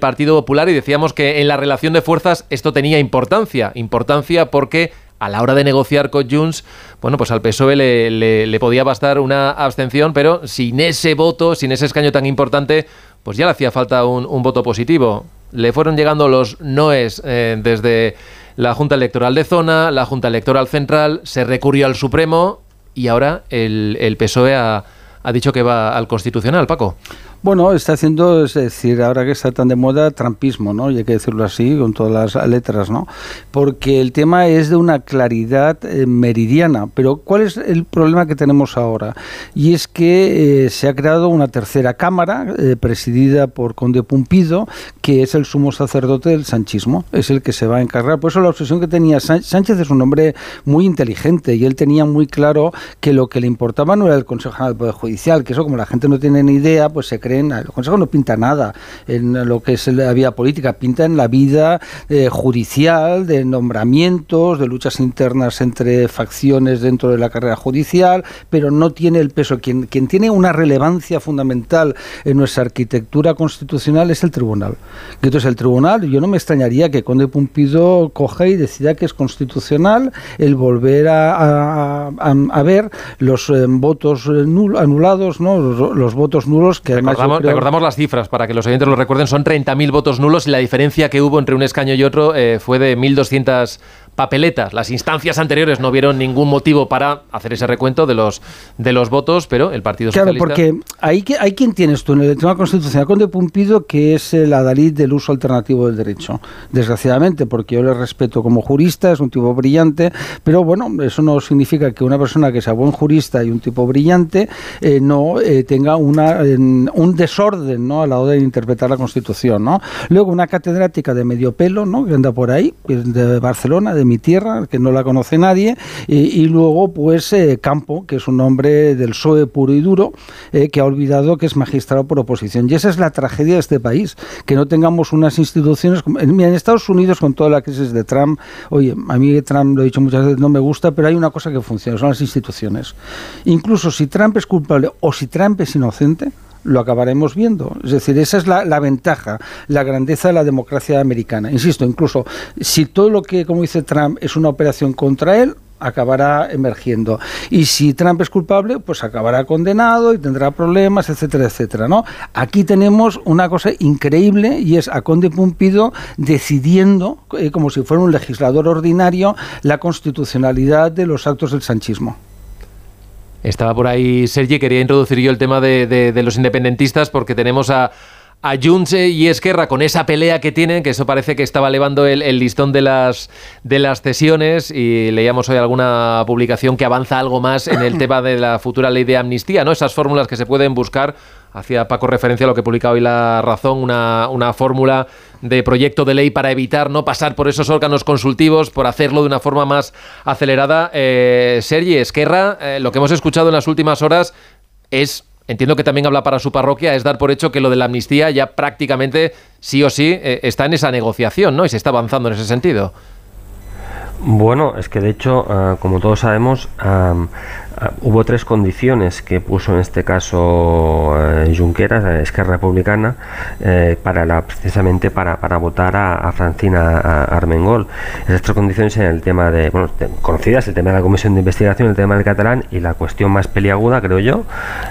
Partido Popular y decíamos que en la relación de fuerzas esto tenía importancia. Importancia porque a la hora de negociar con Junts, bueno, pues al PSOE le, podía bastar una abstención, pero sin ese voto, sin ese escaño tan importante, pues ya le hacía falta un, voto positivo. Le fueron llegando los noes eh, desde la Junta Electoral de Zona, la Junta Electoral Central, se recurrió al Supremo y ahora el, el PSOE ha, ha dicho que va al Constitucional, Paco. Bueno, está haciendo, es decir, ahora que está tan de moda, trampismo, ¿no? Y hay que decirlo así, con todas las letras, ¿no? Porque el tema es de una claridad eh, meridiana. Pero ¿cuál es el problema que tenemos ahora? Y es que eh, se ha creado una tercera cámara, eh, presidida por Conde Pumpido, que es el sumo sacerdote del sanchismo. Es el que se va a encargar. Por eso la obsesión que tenía Sánchez es un hombre muy inteligente y él tenía muy claro que lo que le importaba no era el Consejo General del Poder Judicial, que eso como la gente no tiene ni idea, pues se el Consejo no pinta nada en lo que es la vía política, pinta en la vida eh, judicial, de nombramientos, de luchas internas entre facciones dentro de la carrera judicial, pero no tiene el peso. Quien, quien tiene una relevancia fundamental en nuestra arquitectura constitucional es el tribunal. Entonces el tribunal, yo no me extrañaría que Conde Pumpido coge y decida que es constitucional el volver a, ver los eh, votos anulados, ¿no? los, votos nulos que además recordamos, las cifras para que los oyentes lo recuerden. Son 30.000 votos nulos y la diferencia que hubo entre un escaño y otro eh, fue de 1.200 papeletas. Las instancias anteriores no vieron ningún motivo para hacer ese recuento de los de los votos, pero el Partido claro, Socialista... Claro, porque hay, hay quien tienes tú en el Tribunal Constitucional con de Pumpido, que es el adalid del uso alternativo del derecho. Desgraciadamente, porque yo le respeto como jurista, es un tipo brillante, pero bueno, eso no significa que una persona que sea buen jurista y un tipo brillante eh, no eh, tenga una, un desorden ¿no? a la hora de interpretar la Constitución. ¿no? Luego, una catedrática de medio pelo, ¿no? que anda por ahí, de Barcelona, de mi tierra, que no la conoce nadie, y, luego pues eh, Campo, que es un hombre del PSOE puro y duro, eh, que ha olvidado que es magistrado por oposición. Y esa es la tragedia de este país, que no tengamos unas instituciones... En, en Estados Unidos, con toda la crisis de Trump, oye, a mí Trump, lo he dicho muchas veces, no me gusta, pero hay una cosa que funciona, son las instituciones. Incluso si Trump es culpable o si Trump es inocente, lo acabaremos viendo. Es decir, esa es la, ventaja, la grandeza de la democracia americana. Insisto, incluso si todo lo que, como dice Trump, es una operación contra él, acabará emergiendo. Y si Trump es culpable, pues acabará condenado y tendrá problemas, etcétera, etcétera, ¿no? Aquí tenemos una cosa increíble y es a Conde Pumpido decidiendo, eh, como si fuera un legislador ordinario, la constitucionalidad de los actos del sanchismo. Estaba por ahí Sergi, quería introducir yo el tema de, los independentistas porque tenemos a, a y Esquerra con esa pelea que tienen, que eso parece que estaba elevando el, el, listón de las, de las cesiones y leíamos hoy alguna publicación que avanza algo más en el [coughs] tema de la futura ley de amnistía, ¿no? Esas fórmulas que se pueden buscar Hacía Paco referencia a lo que publica hoy La Razón, una, una fórmula de proyecto de ley para evitar no pasar por esos órganos consultivos, por hacerlo de una forma más acelerada. Eh, Sergi Esquerra, eh, lo que hemos escuchado en las últimas horas es entiendo que también habla para su parroquia, es dar por hecho que lo de la amnistía ya prácticamente sí o sí eh, está en esa negociación, ¿no? Y se está avanzando en ese sentido. Bueno, es que de hecho, como todos sabemos, hubo tres condiciones que puso en este caso eh, Junqueras, eh, Esquerra Republicana, eh, para la, precisamente para, para votar a, Francina Armengol. Esas tres condiciones eran el tema de, bueno, conocidas, el tema de la comisión de investigación, el tema del catalán y la cuestión más peliaguda, creo yo,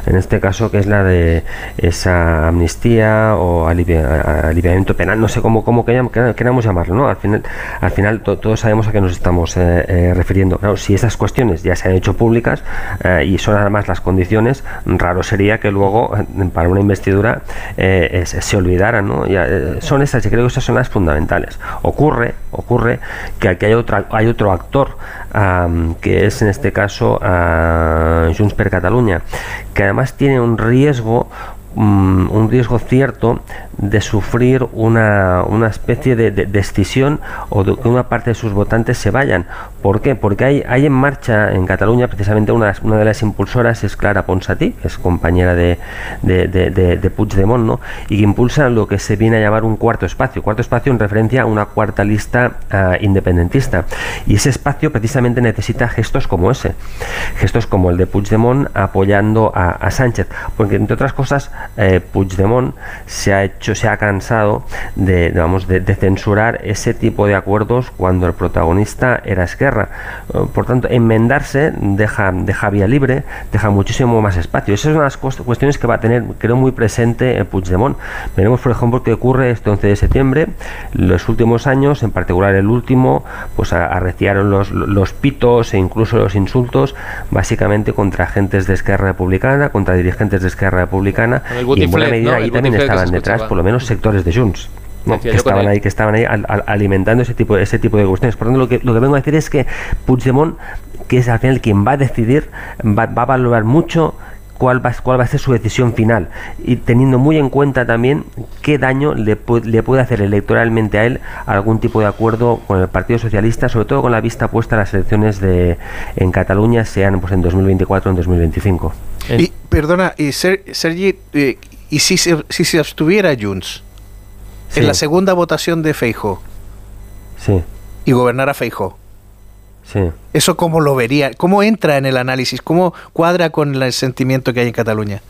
en este caso que es la de esa amnistía o aliviamiento penal, no sé cómo, cómo queramos llamarlo, ¿no? Al final, al final todos sabemos a qué nos estamos refiriendo. Claro, si esas cuestiones ya se han hecho públicas, eh, y son además las condiciones, raro sería que luego eh, para una investidura eh, se olvidaran. ¿no? son esas, y creo que esas son las fundamentales. Ocurre, ocurre que aquí hay, otra, hay otro actor que es en este caso Junts per Catalunya, que además tiene un riesgo mm, un riesgo cierto de sufrir una, una especie de, decisión o de que una parte de sus votantes se vayan. ¿Por qué? Porque hay, hay en marcha en Cataluña precisamente una, una de las impulsoras es Clara Ponsatí, que es compañera de, de, de, de, Puigdemont, ¿no? y que impulsa lo que se viene a llamar un cuarto espacio. Cuarto espacio en referencia a una cuarta lista ah, independentista. Y ese espacio precisamente necesita gestos como ese. Gestos como el de Puigdemont apoyando a, Sánchez. Porque entre otras cosas, eh, Puigdemont se ha hecho se ha cansado de, vamos, de, censurar ese tipo de acuerdos cuando el protagonista era Esquerra. Eh, por tanto, enmendarse deja, deja vía libre, deja muchísimo más espacio. Esas son las cuestiones que va a tener, creo, muy presente Puigdemont. Veremos, por ejemplo, qué ocurre este 11 de septiembre. Los últimos años, en particular el último, pues arreciaron los, los pitos e incluso los insultos, básicamente contra agentes de Esquerra Republicana, contra dirigentes de Esquerra Republicana. Y en buena medida ahí también estaban detrás, por lo menos sectores de Junts. que estaban ahí, que estaban ahí alimentando ese tipo, ese tipo de cuestiones. Por lo tanto, lo que, lo que vengo a decir es que Puigdemont, que es al final quien va a decidir, va, a valorar mucho cuál va, cuál va a ser su decisión final y teniendo muy en cuenta también qué daño le, le puede hacer electoralmente a él algún tipo de acuerdo con el Partido Socialista, sobre todo con la vista puesta a las elecciones de, en Cataluña, sean pues en 2024 o en 2025. Y, perdona, y Sergi, eh, ¿Y si se, si se abstuviera Junts en la segunda votación de Feijo sí. y gobernara Feijo? Sí. ¿Eso cómo lo vería? ¿Cómo entra en el análisis? ¿Cómo cuadra con el sentimiento que hay en Cataluña?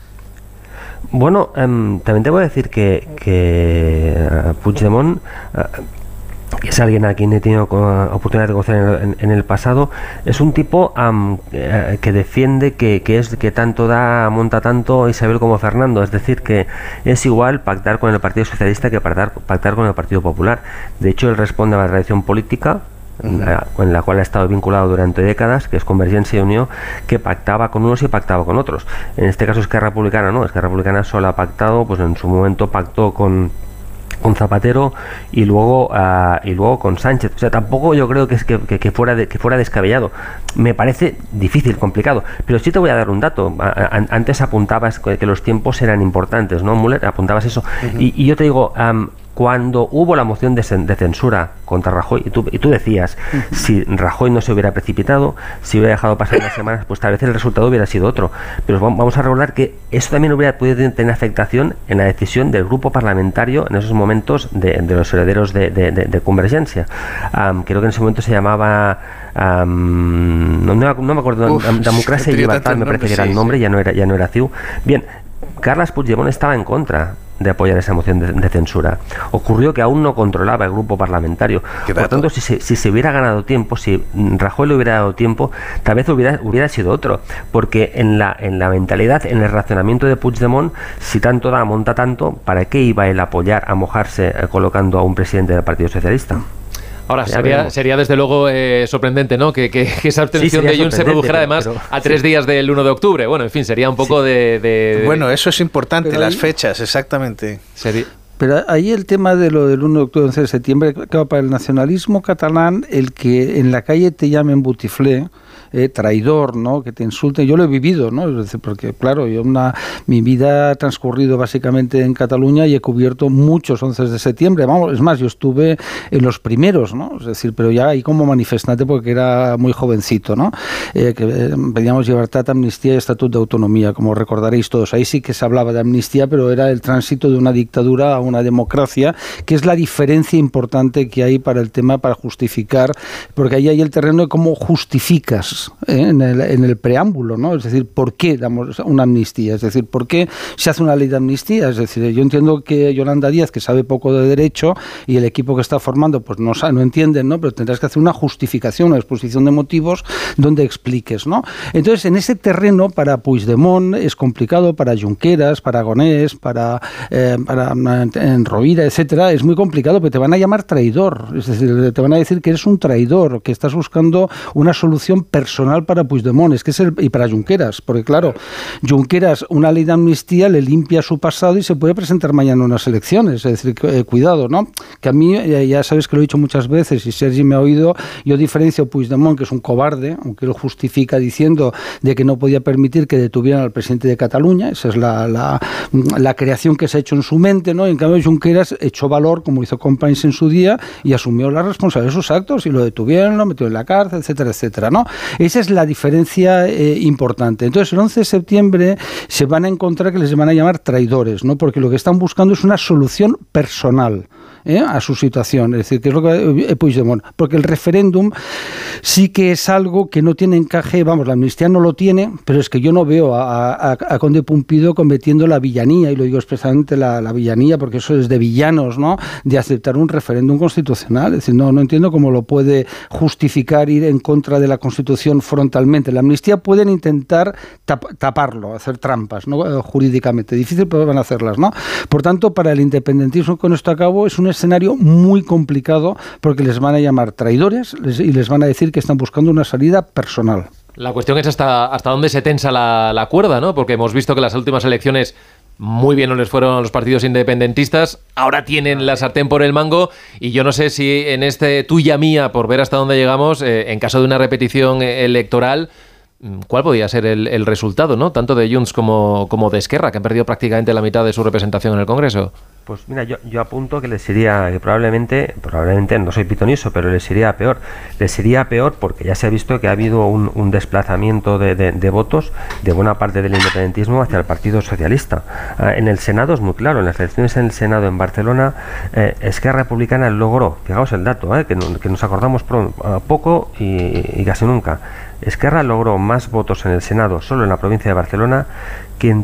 Bueno, em, también te voy a decir que, que uh, Puigdemont uh, es alguien a quien he tenido oportunidad de conocer en el, pasado, es un tipo eh, que defiende que, es que tanto da, monta tanto Isabel como Fernando, es decir, que es igual pactar con el Partido Socialista que pactar, pactar con el Partido Popular. De hecho, él responde a la tradición política en la, cual ha estado vinculado durante décadas, que es Convergencia y Unión, que pactaba con unos y pactaba con otros. En este caso es que Republicana, ¿no? Es que Republicana solo ha pactado, pues en su momento pactó con con Zapatero y luego uh, y luego con Sánchez. O sea, tampoco yo creo que es que, que, fuera de, que fuera descabellado. Me parece difícil, complicado. Pero sí te voy a dar un dato. antes apuntabas que los tiempos eran importantes, ¿no, Muller? Apuntabas eso. y, y, yo te digo, um, cuando hubo la moción de, censura contra Rajoy, y tú, y tú decías, si Rajoy no se hubiera precipitado, si hubiera dejado pasar unas [laughs] semanas, pues tal vez el resultado hubiera sido otro. Pero vamos a recordar que eso también hubiera podido tener afectación en la decisión del grupo parlamentario en esos momentos de, los herederos de, Convergencia. creo que en ese momento se llamaba... no, me acuerdo, Democracia y Libertad, me parece que era el nombre, ya no era, ya no era CIU. Bien, Carlas Puigdemont estaba en contra de apoyar esa moción de, censura. Ocurrió que aún no controlaba el grupo parlamentario. Por lo tanto, si se, si se hubiera ganado tiempo, si Rajoy le hubiera dado tiempo, tal vez hubiera, hubiera sido otro. Porque en la, en la mentalidad, en el racionamiento de Puigdemont, si tanto da, monta tanto, ¿para qué iba él a apoyar, a mojarse eh, colocando a un presidente del Partido Socialista? Ahora, sería, sería, desde luego eh, sorprendente, ¿no? Que, esa abstención de Jun se produjera además a tres días del 1 de octubre. Bueno, en fin, sería un poco de, Bueno, eso es importante, las fechas, exactamente. Pero ahí el tema de lo del 1 de octubre, 11 de septiembre, claro, para el nacionalismo catalán, el que en la calle te llamen butiflé, eh, traidor, ¿no? Que te insulte. Yo lo he vivido, ¿no? porque, claro, yo una, mi vida ha transcurrido básicamente en Cataluña y he cubierto muchos 11 de septiembre. Vamos, es más, yo estuve en los primeros, ¿no? Es decir, pero ya ahí como manifestante porque era muy jovencito, ¿no? Eh, que eh, pedíamos libertad, amnistía y estatuto de autonomía, como recordaréis todos. Ahí sí que se hablaba de amnistía, pero era el tránsito de una dictadura a una democracia, que es la diferencia importante que hay para el tema, para justificar, porque ahí hay el terreno de cómo justificas ¿eh? en, el, en, el, preámbulo, ¿no? Es decir, ¿por qué damos una amnistía? Es decir, ¿por qué se hace una ley de amnistía? Es decir, yo entiendo que Yolanda Díaz, que sabe poco de derecho, y el equipo que está formando, pues no, no entienden, ¿no? Pero tendrás que hacer una justificación, una exposición de motivos donde expliques, ¿no? Entonces, en ese terreno, para Puigdemont es complicado, para Junqueras, para Gonés, para, eh, para en Rovira, etcétera, es muy complicado, porque te van a llamar traidor. Es decir, te van a decir que eres un traidor, que estás buscando una solución personal para Puigdemont, es que es el, y para Junqueras, porque claro, Junqueras, una ley de amnistía le limpia su pasado y se puede presentar mañana unas elecciones. Es decir, eh, cuidado, ¿no? Que a mí, eh, ya sabes que lo he dicho muchas veces y Sergi me ha oído, yo diferencio a Puigdemont, que es un cobarde, aunque él justifica diciendo de que no podía permitir que detuvieran al presidente de Cataluña, esa es la, la, la creación que se ha hecho en su mente, ¿no? En cambio, Junqueras echó valor, como hizo Companys en su día, y asumió la responsabilidad de sus actos y lo detuvieron, lo metió en la cárcel, etcétera, etcétera, ¿no? Esa es la diferencia eh, importante. Entonces, el 11 de septiembre se van a encontrar que les van a llamar traidores, ¿no? Porque lo que están buscando es una solución personal. ¿eh? a su situación. Es decir, que es lo que eh, Puigdemont. Porque el referéndum sí que es algo que no tiene encaje, vamos, la amnistía no lo tiene, pero es que yo no veo a, Conde Pumpido cometiendo la villanía, y lo digo expresamente la, la, villanía, porque eso es de villanos, ¿no? De aceptar un referéndum constitucional. Es decir, no, no entiendo cómo lo puede justificar ir en contra de la Constitución frontalmente. La amnistía pueden intentar taparlo, hacer trampas, ¿no? Eh, jurídicamente. Difícil, pero van a hacerlas, ¿no? Por tanto, para el independentismo con esto a cabo es un escenario muy complicado porque les van a llamar traidores y les van a decir que están buscando una salida personal. La cuestión es hasta, hasta dónde se tensa la, la cuerda, ¿no? Porque hemos visto que las últimas elecciones muy bien no les fueron a los partidos independentistas, ahora tienen la sartén por el mango y yo no sé si en este tuya mía, por ver hasta dónde llegamos, eh, en caso de una repetición electoral, mm, ¿cuál podría ser el, el, resultado, no? Tanto de Junts como, como de Esquerra, que han perdido prácticamente la mitad de su representación en el Congreso. Pues mira, yo, yo apunto que les iría, que probablemente, probablemente no soy pitoniso, pero les iría peor. Les iría peor porque ya se ha visto que ha habido un, desplazamiento de, votos de buena parte del independentismo hacia el Partido Socialista. Ah, en el Senado es muy claro, en las elecciones en el Senado en Barcelona, eh, Esquerra Republicana logró, fijaos el dato, eh, que, nos acordamos ah, poco y, casi nunca, Esquerra logró más votos en el Senado solo en la provincia de Barcelona que,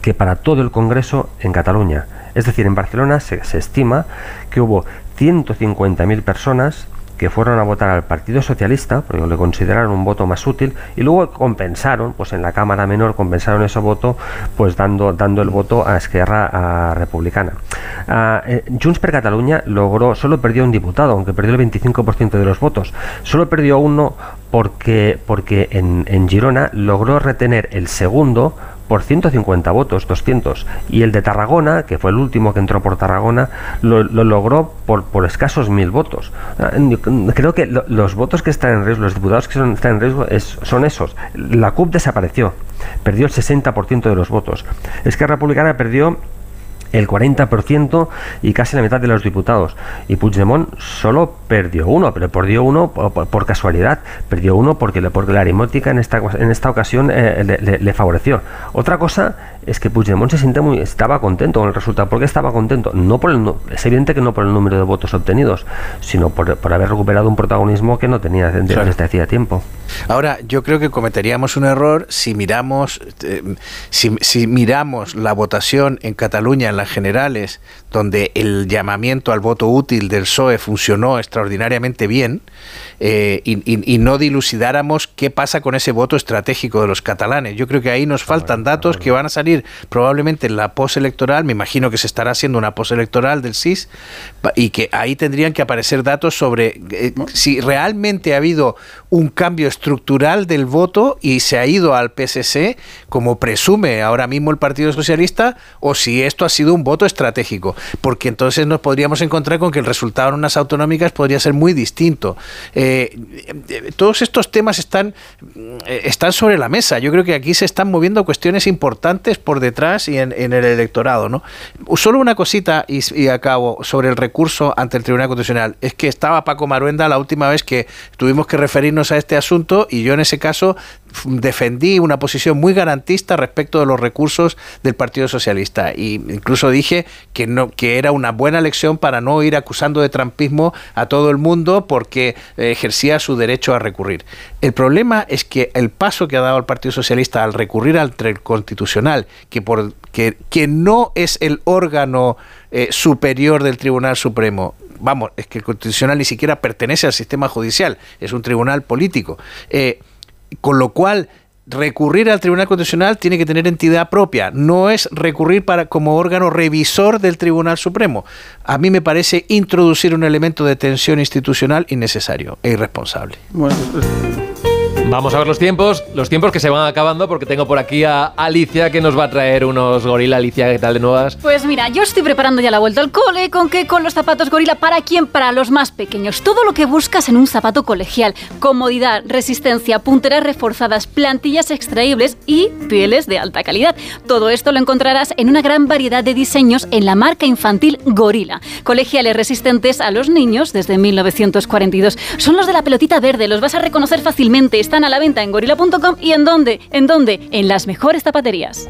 que para todo el Congreso en Cataluña. Es decir, en Barcelona se, estima que hubo 150.000 personas que fueron a votar al Partido Socialista, porque le consideraron un voto más útil, y luego compensaron, pues en la Cámara Menor compensaron ese voto, pues dando, dando el voto a Esquerra Republicana. Uh, Junts per Cataluña logró, solo perdió un diputado, aunque perdió el 25% de los votos. Solo perdió uno porque, porque en, en Girona logró retener el segundo por 150 votos, 200. Y el de Tarragona, que fue el último que entró por Tarragona, lo, logró por, por escasos mil votos. Ah, creo que los votos que están en riesgo, los diputados que son, están en riesgo, es, son esos. La CUP desapareció, perdió el 60% de los votos. Es que Republicana perdió el 40% y casi la mitad de los diputados. Y Puigdemont solo perdió uno, pero perdió uno por, casualidad. Perdió uno porque, porque la aritmética en esta, en esta ocasión eh, le, favoreció. Otra cosa es que Puigdemont se siente muy, estaba contento con el resultado. ¿Por qué estaba contento? No por el, es evidente que no por el número de votos obtenidos, sino por, haber recuperado un protagonismo que no tenía desde, hacía tiempo. Ahora, yo creo que cometeríamos un error si miramos, eh, si, si miramos la votación en Cataluña las generales, donde el llamamiento al voto útil del PSOE funcionó extraordinariamente bien, eh, y, no dilucidáramos qué pasa con ese voto estratégico de los catalanes. Yo creo que ahí nos faltan datos que van a salir probablemente en la postelectoral, me imagino que se estará haciendo una postelectoral del SIS, y que ahí tendrían que aparecer datos sobre eh, si realmente ha habido un cambio estructural del voto y se ha ido al PSC, como presume ahora mismo el Partido Socialista, o si esto ha sido un voto estratégico, porque entonces nos podríamos encontrar con que el resultado en unas autonómicas podría ser muy distinto. Eh, todos estos temas están, eh, están sobre la mesa. Yo creo que aquí se están moviendo cuestiones importantes por detrás y en, en el electorado, ¿no? Solo una cosita y, y acabo sobre el recurso ante el Tribunal Constitucional. Es que estaba Paco Maruenda la última vez que tuvimos que referirnos a este asunto y yo en ese caso defendí una posición muy garantista respecto de los recursos del Partido Socialista y incluso dije que no que era una buena lección para no ir acusando de trampismo a todo el mundo porque ejercía su derecho a recurrir. El problema es que el paso que ha dado el Partido Socialista al recurrir al constitucional, que por que, que no es el órgano eh, superior del Tribunal Supremo, vamos, es que el constitucional ni siquiera pertenece al sistema judicial, es un tribunal político. Eh, con lo cual, recurrir al Tribunal Constitucional tiene que tener entidad propia, no es recurrir para como órgano revisor del Tribunal Supremo. A mí me parece introducir un elemento de tensión institucional innecesario e irresponsable. Bueno, Vamos a ver los tiempos, los tiempos que se van acabando porque tengo por aquí a Alicia que nos va a traer unos gorila. Alicia, ¿qué tal de nuevas? Pues mira, yo estoy preparando ya la vuelta al cole. ¿Con qué? Con los zapatos gorila. ¿Para quién? Para los más pequeños. Todo lo que buscas en un zapato colegial. Comodidad, resistencia, punteras reforzadas, plantillas extraíbles y pieles de alta calidad. Todo esto lo encontrarás en una gran variedad de diseños en la marca infantil Gorila. Colegiales resistentes a los niños desde 1942. Son los de la pelotita verde, los vas a reconocer fácilmente. Están a la venta en gorila.com y en dónde? ¿En dónde? En las mejores zapaterías.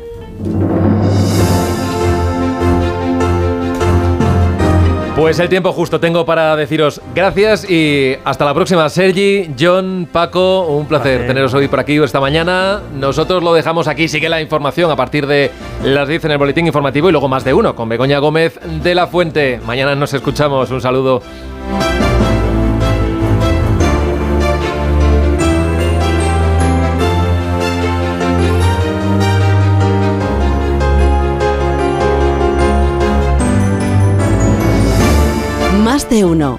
Pues el tiempo justo tengo para deciros gracias y hasta la próxima. Sergi, John, Paco, un placer teneros hoy por aquí esta mañana. Nosotros lo dejamos aquí, sigue la información a partir de las 10 en el boletín informativo y luego más de uno con Begoña Gómez de la Fuente. Mañana nos escuchamos. Un saludo. De uno.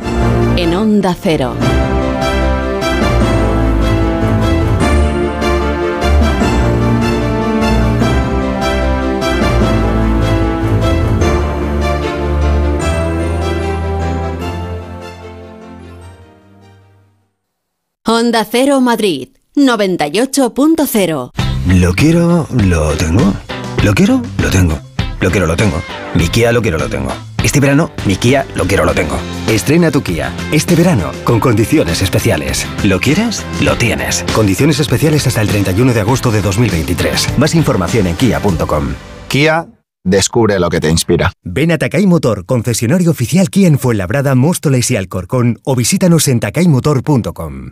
En Onda Cero. Onda Cero Madrid 98.0. Lo quiero, lo tengo. Lo quiero, lo tengo. Lo quiero, lo tengo. Mi Kia lo quiero, lo tengo. Este verano, mi Kia lo quiero, lo tengo. Estrena tu Kia. Este verano, con condiciones especiales. ¿Lo quieres? Lo tienes. Condiciones especiales hasta el 31 de agosto de 2023. Más información en kia.com. Kia, descubre lo que te inspira. Ven a Takay Motor, concesionario oficial Kia en Fuenlabrada, Móstoles y Alcorcón, o visítanos en takaymotor.com.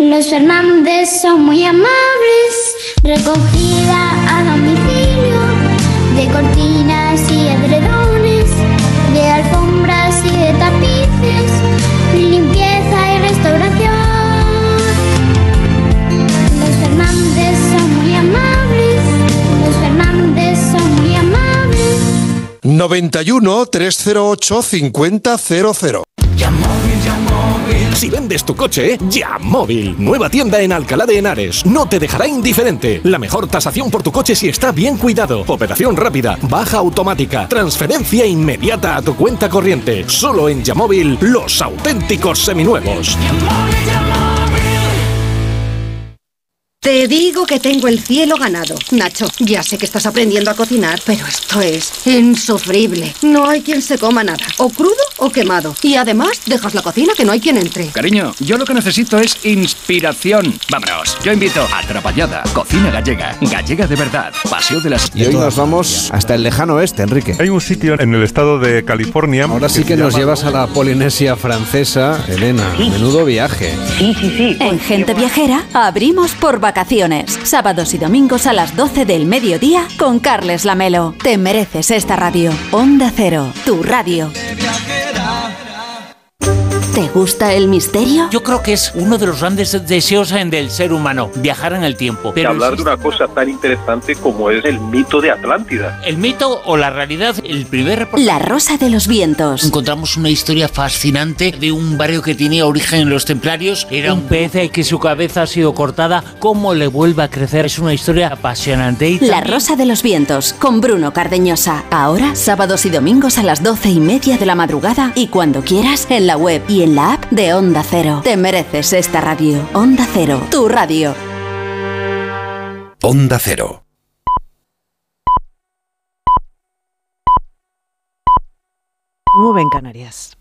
Los Fernández son muy amables, recogida a domicilio, de cortinas y edredones, de alfombras y de tapices, limpieza y restauración. Los Fernández son muy amables, los Fernández son muy amables. 91 308 5000. Si vendes tu coche, ya móvil. Nueva tienda en Alcalá de Henares. No te dejará indiferente. La mejor tasación por tu coche si está bien cuidado. Operación rápida, baja automática, transferencia inmediata a tu cuenta corriente. Solo en Yamóvil, los auténticos seminuevos. Te digo que tengo el cielo ganado. Nacho, ya sé que estás aprendiendo a cocinar, pero esto es insufrible. No hay quien se coma nada, o crudo o quemado. Y además, dejas la cocina que no hay quien entre. Cariño, yo lo que necesito es inspiración. Vámonos, yo invito a Atrapallada, cocina gallega, gallega de verdad, paseo de las... Y hoy nos vamos hasta el lejano oeste, Enrique. Hay un sitio en el estado de California. Ahora sí que nos llevas a la Polinesia francesa, Elena. Menudo viaje. Sí, sí, sí. En Gente Viajera abrimos por vacaciones. Sábados y domingos a las 12 del mediodía con Carles Lamelo. Te mereces esta radio. Onda Cero, tu radio. ¿Te gusta el misterio? Yo creo que es uno de los grandes deseos del ser humano, viajar en el tiempo. Pero hablar de una cosa tan interesante como es el mito de Atlántida. El mito o la realidad, el primer La Rosa de los Vientos. Encontramos una historia fascinante de un barrio que tenía origen en los templarios. Era un pez que su cabeza ha sido cortada. ¿Cómo le vuelve a crecer? Es una historia apasionante. Y La Rosa de los Vientos, con Bruno Cardeñosa. Ahora, sábados y domingos a las doce y media de la madrugada y cuando quieras en la web y en la app de Onda Cero. Te mereces esta radio. Onda Cero, tu radio. Onda Cero. Muy en Canarias.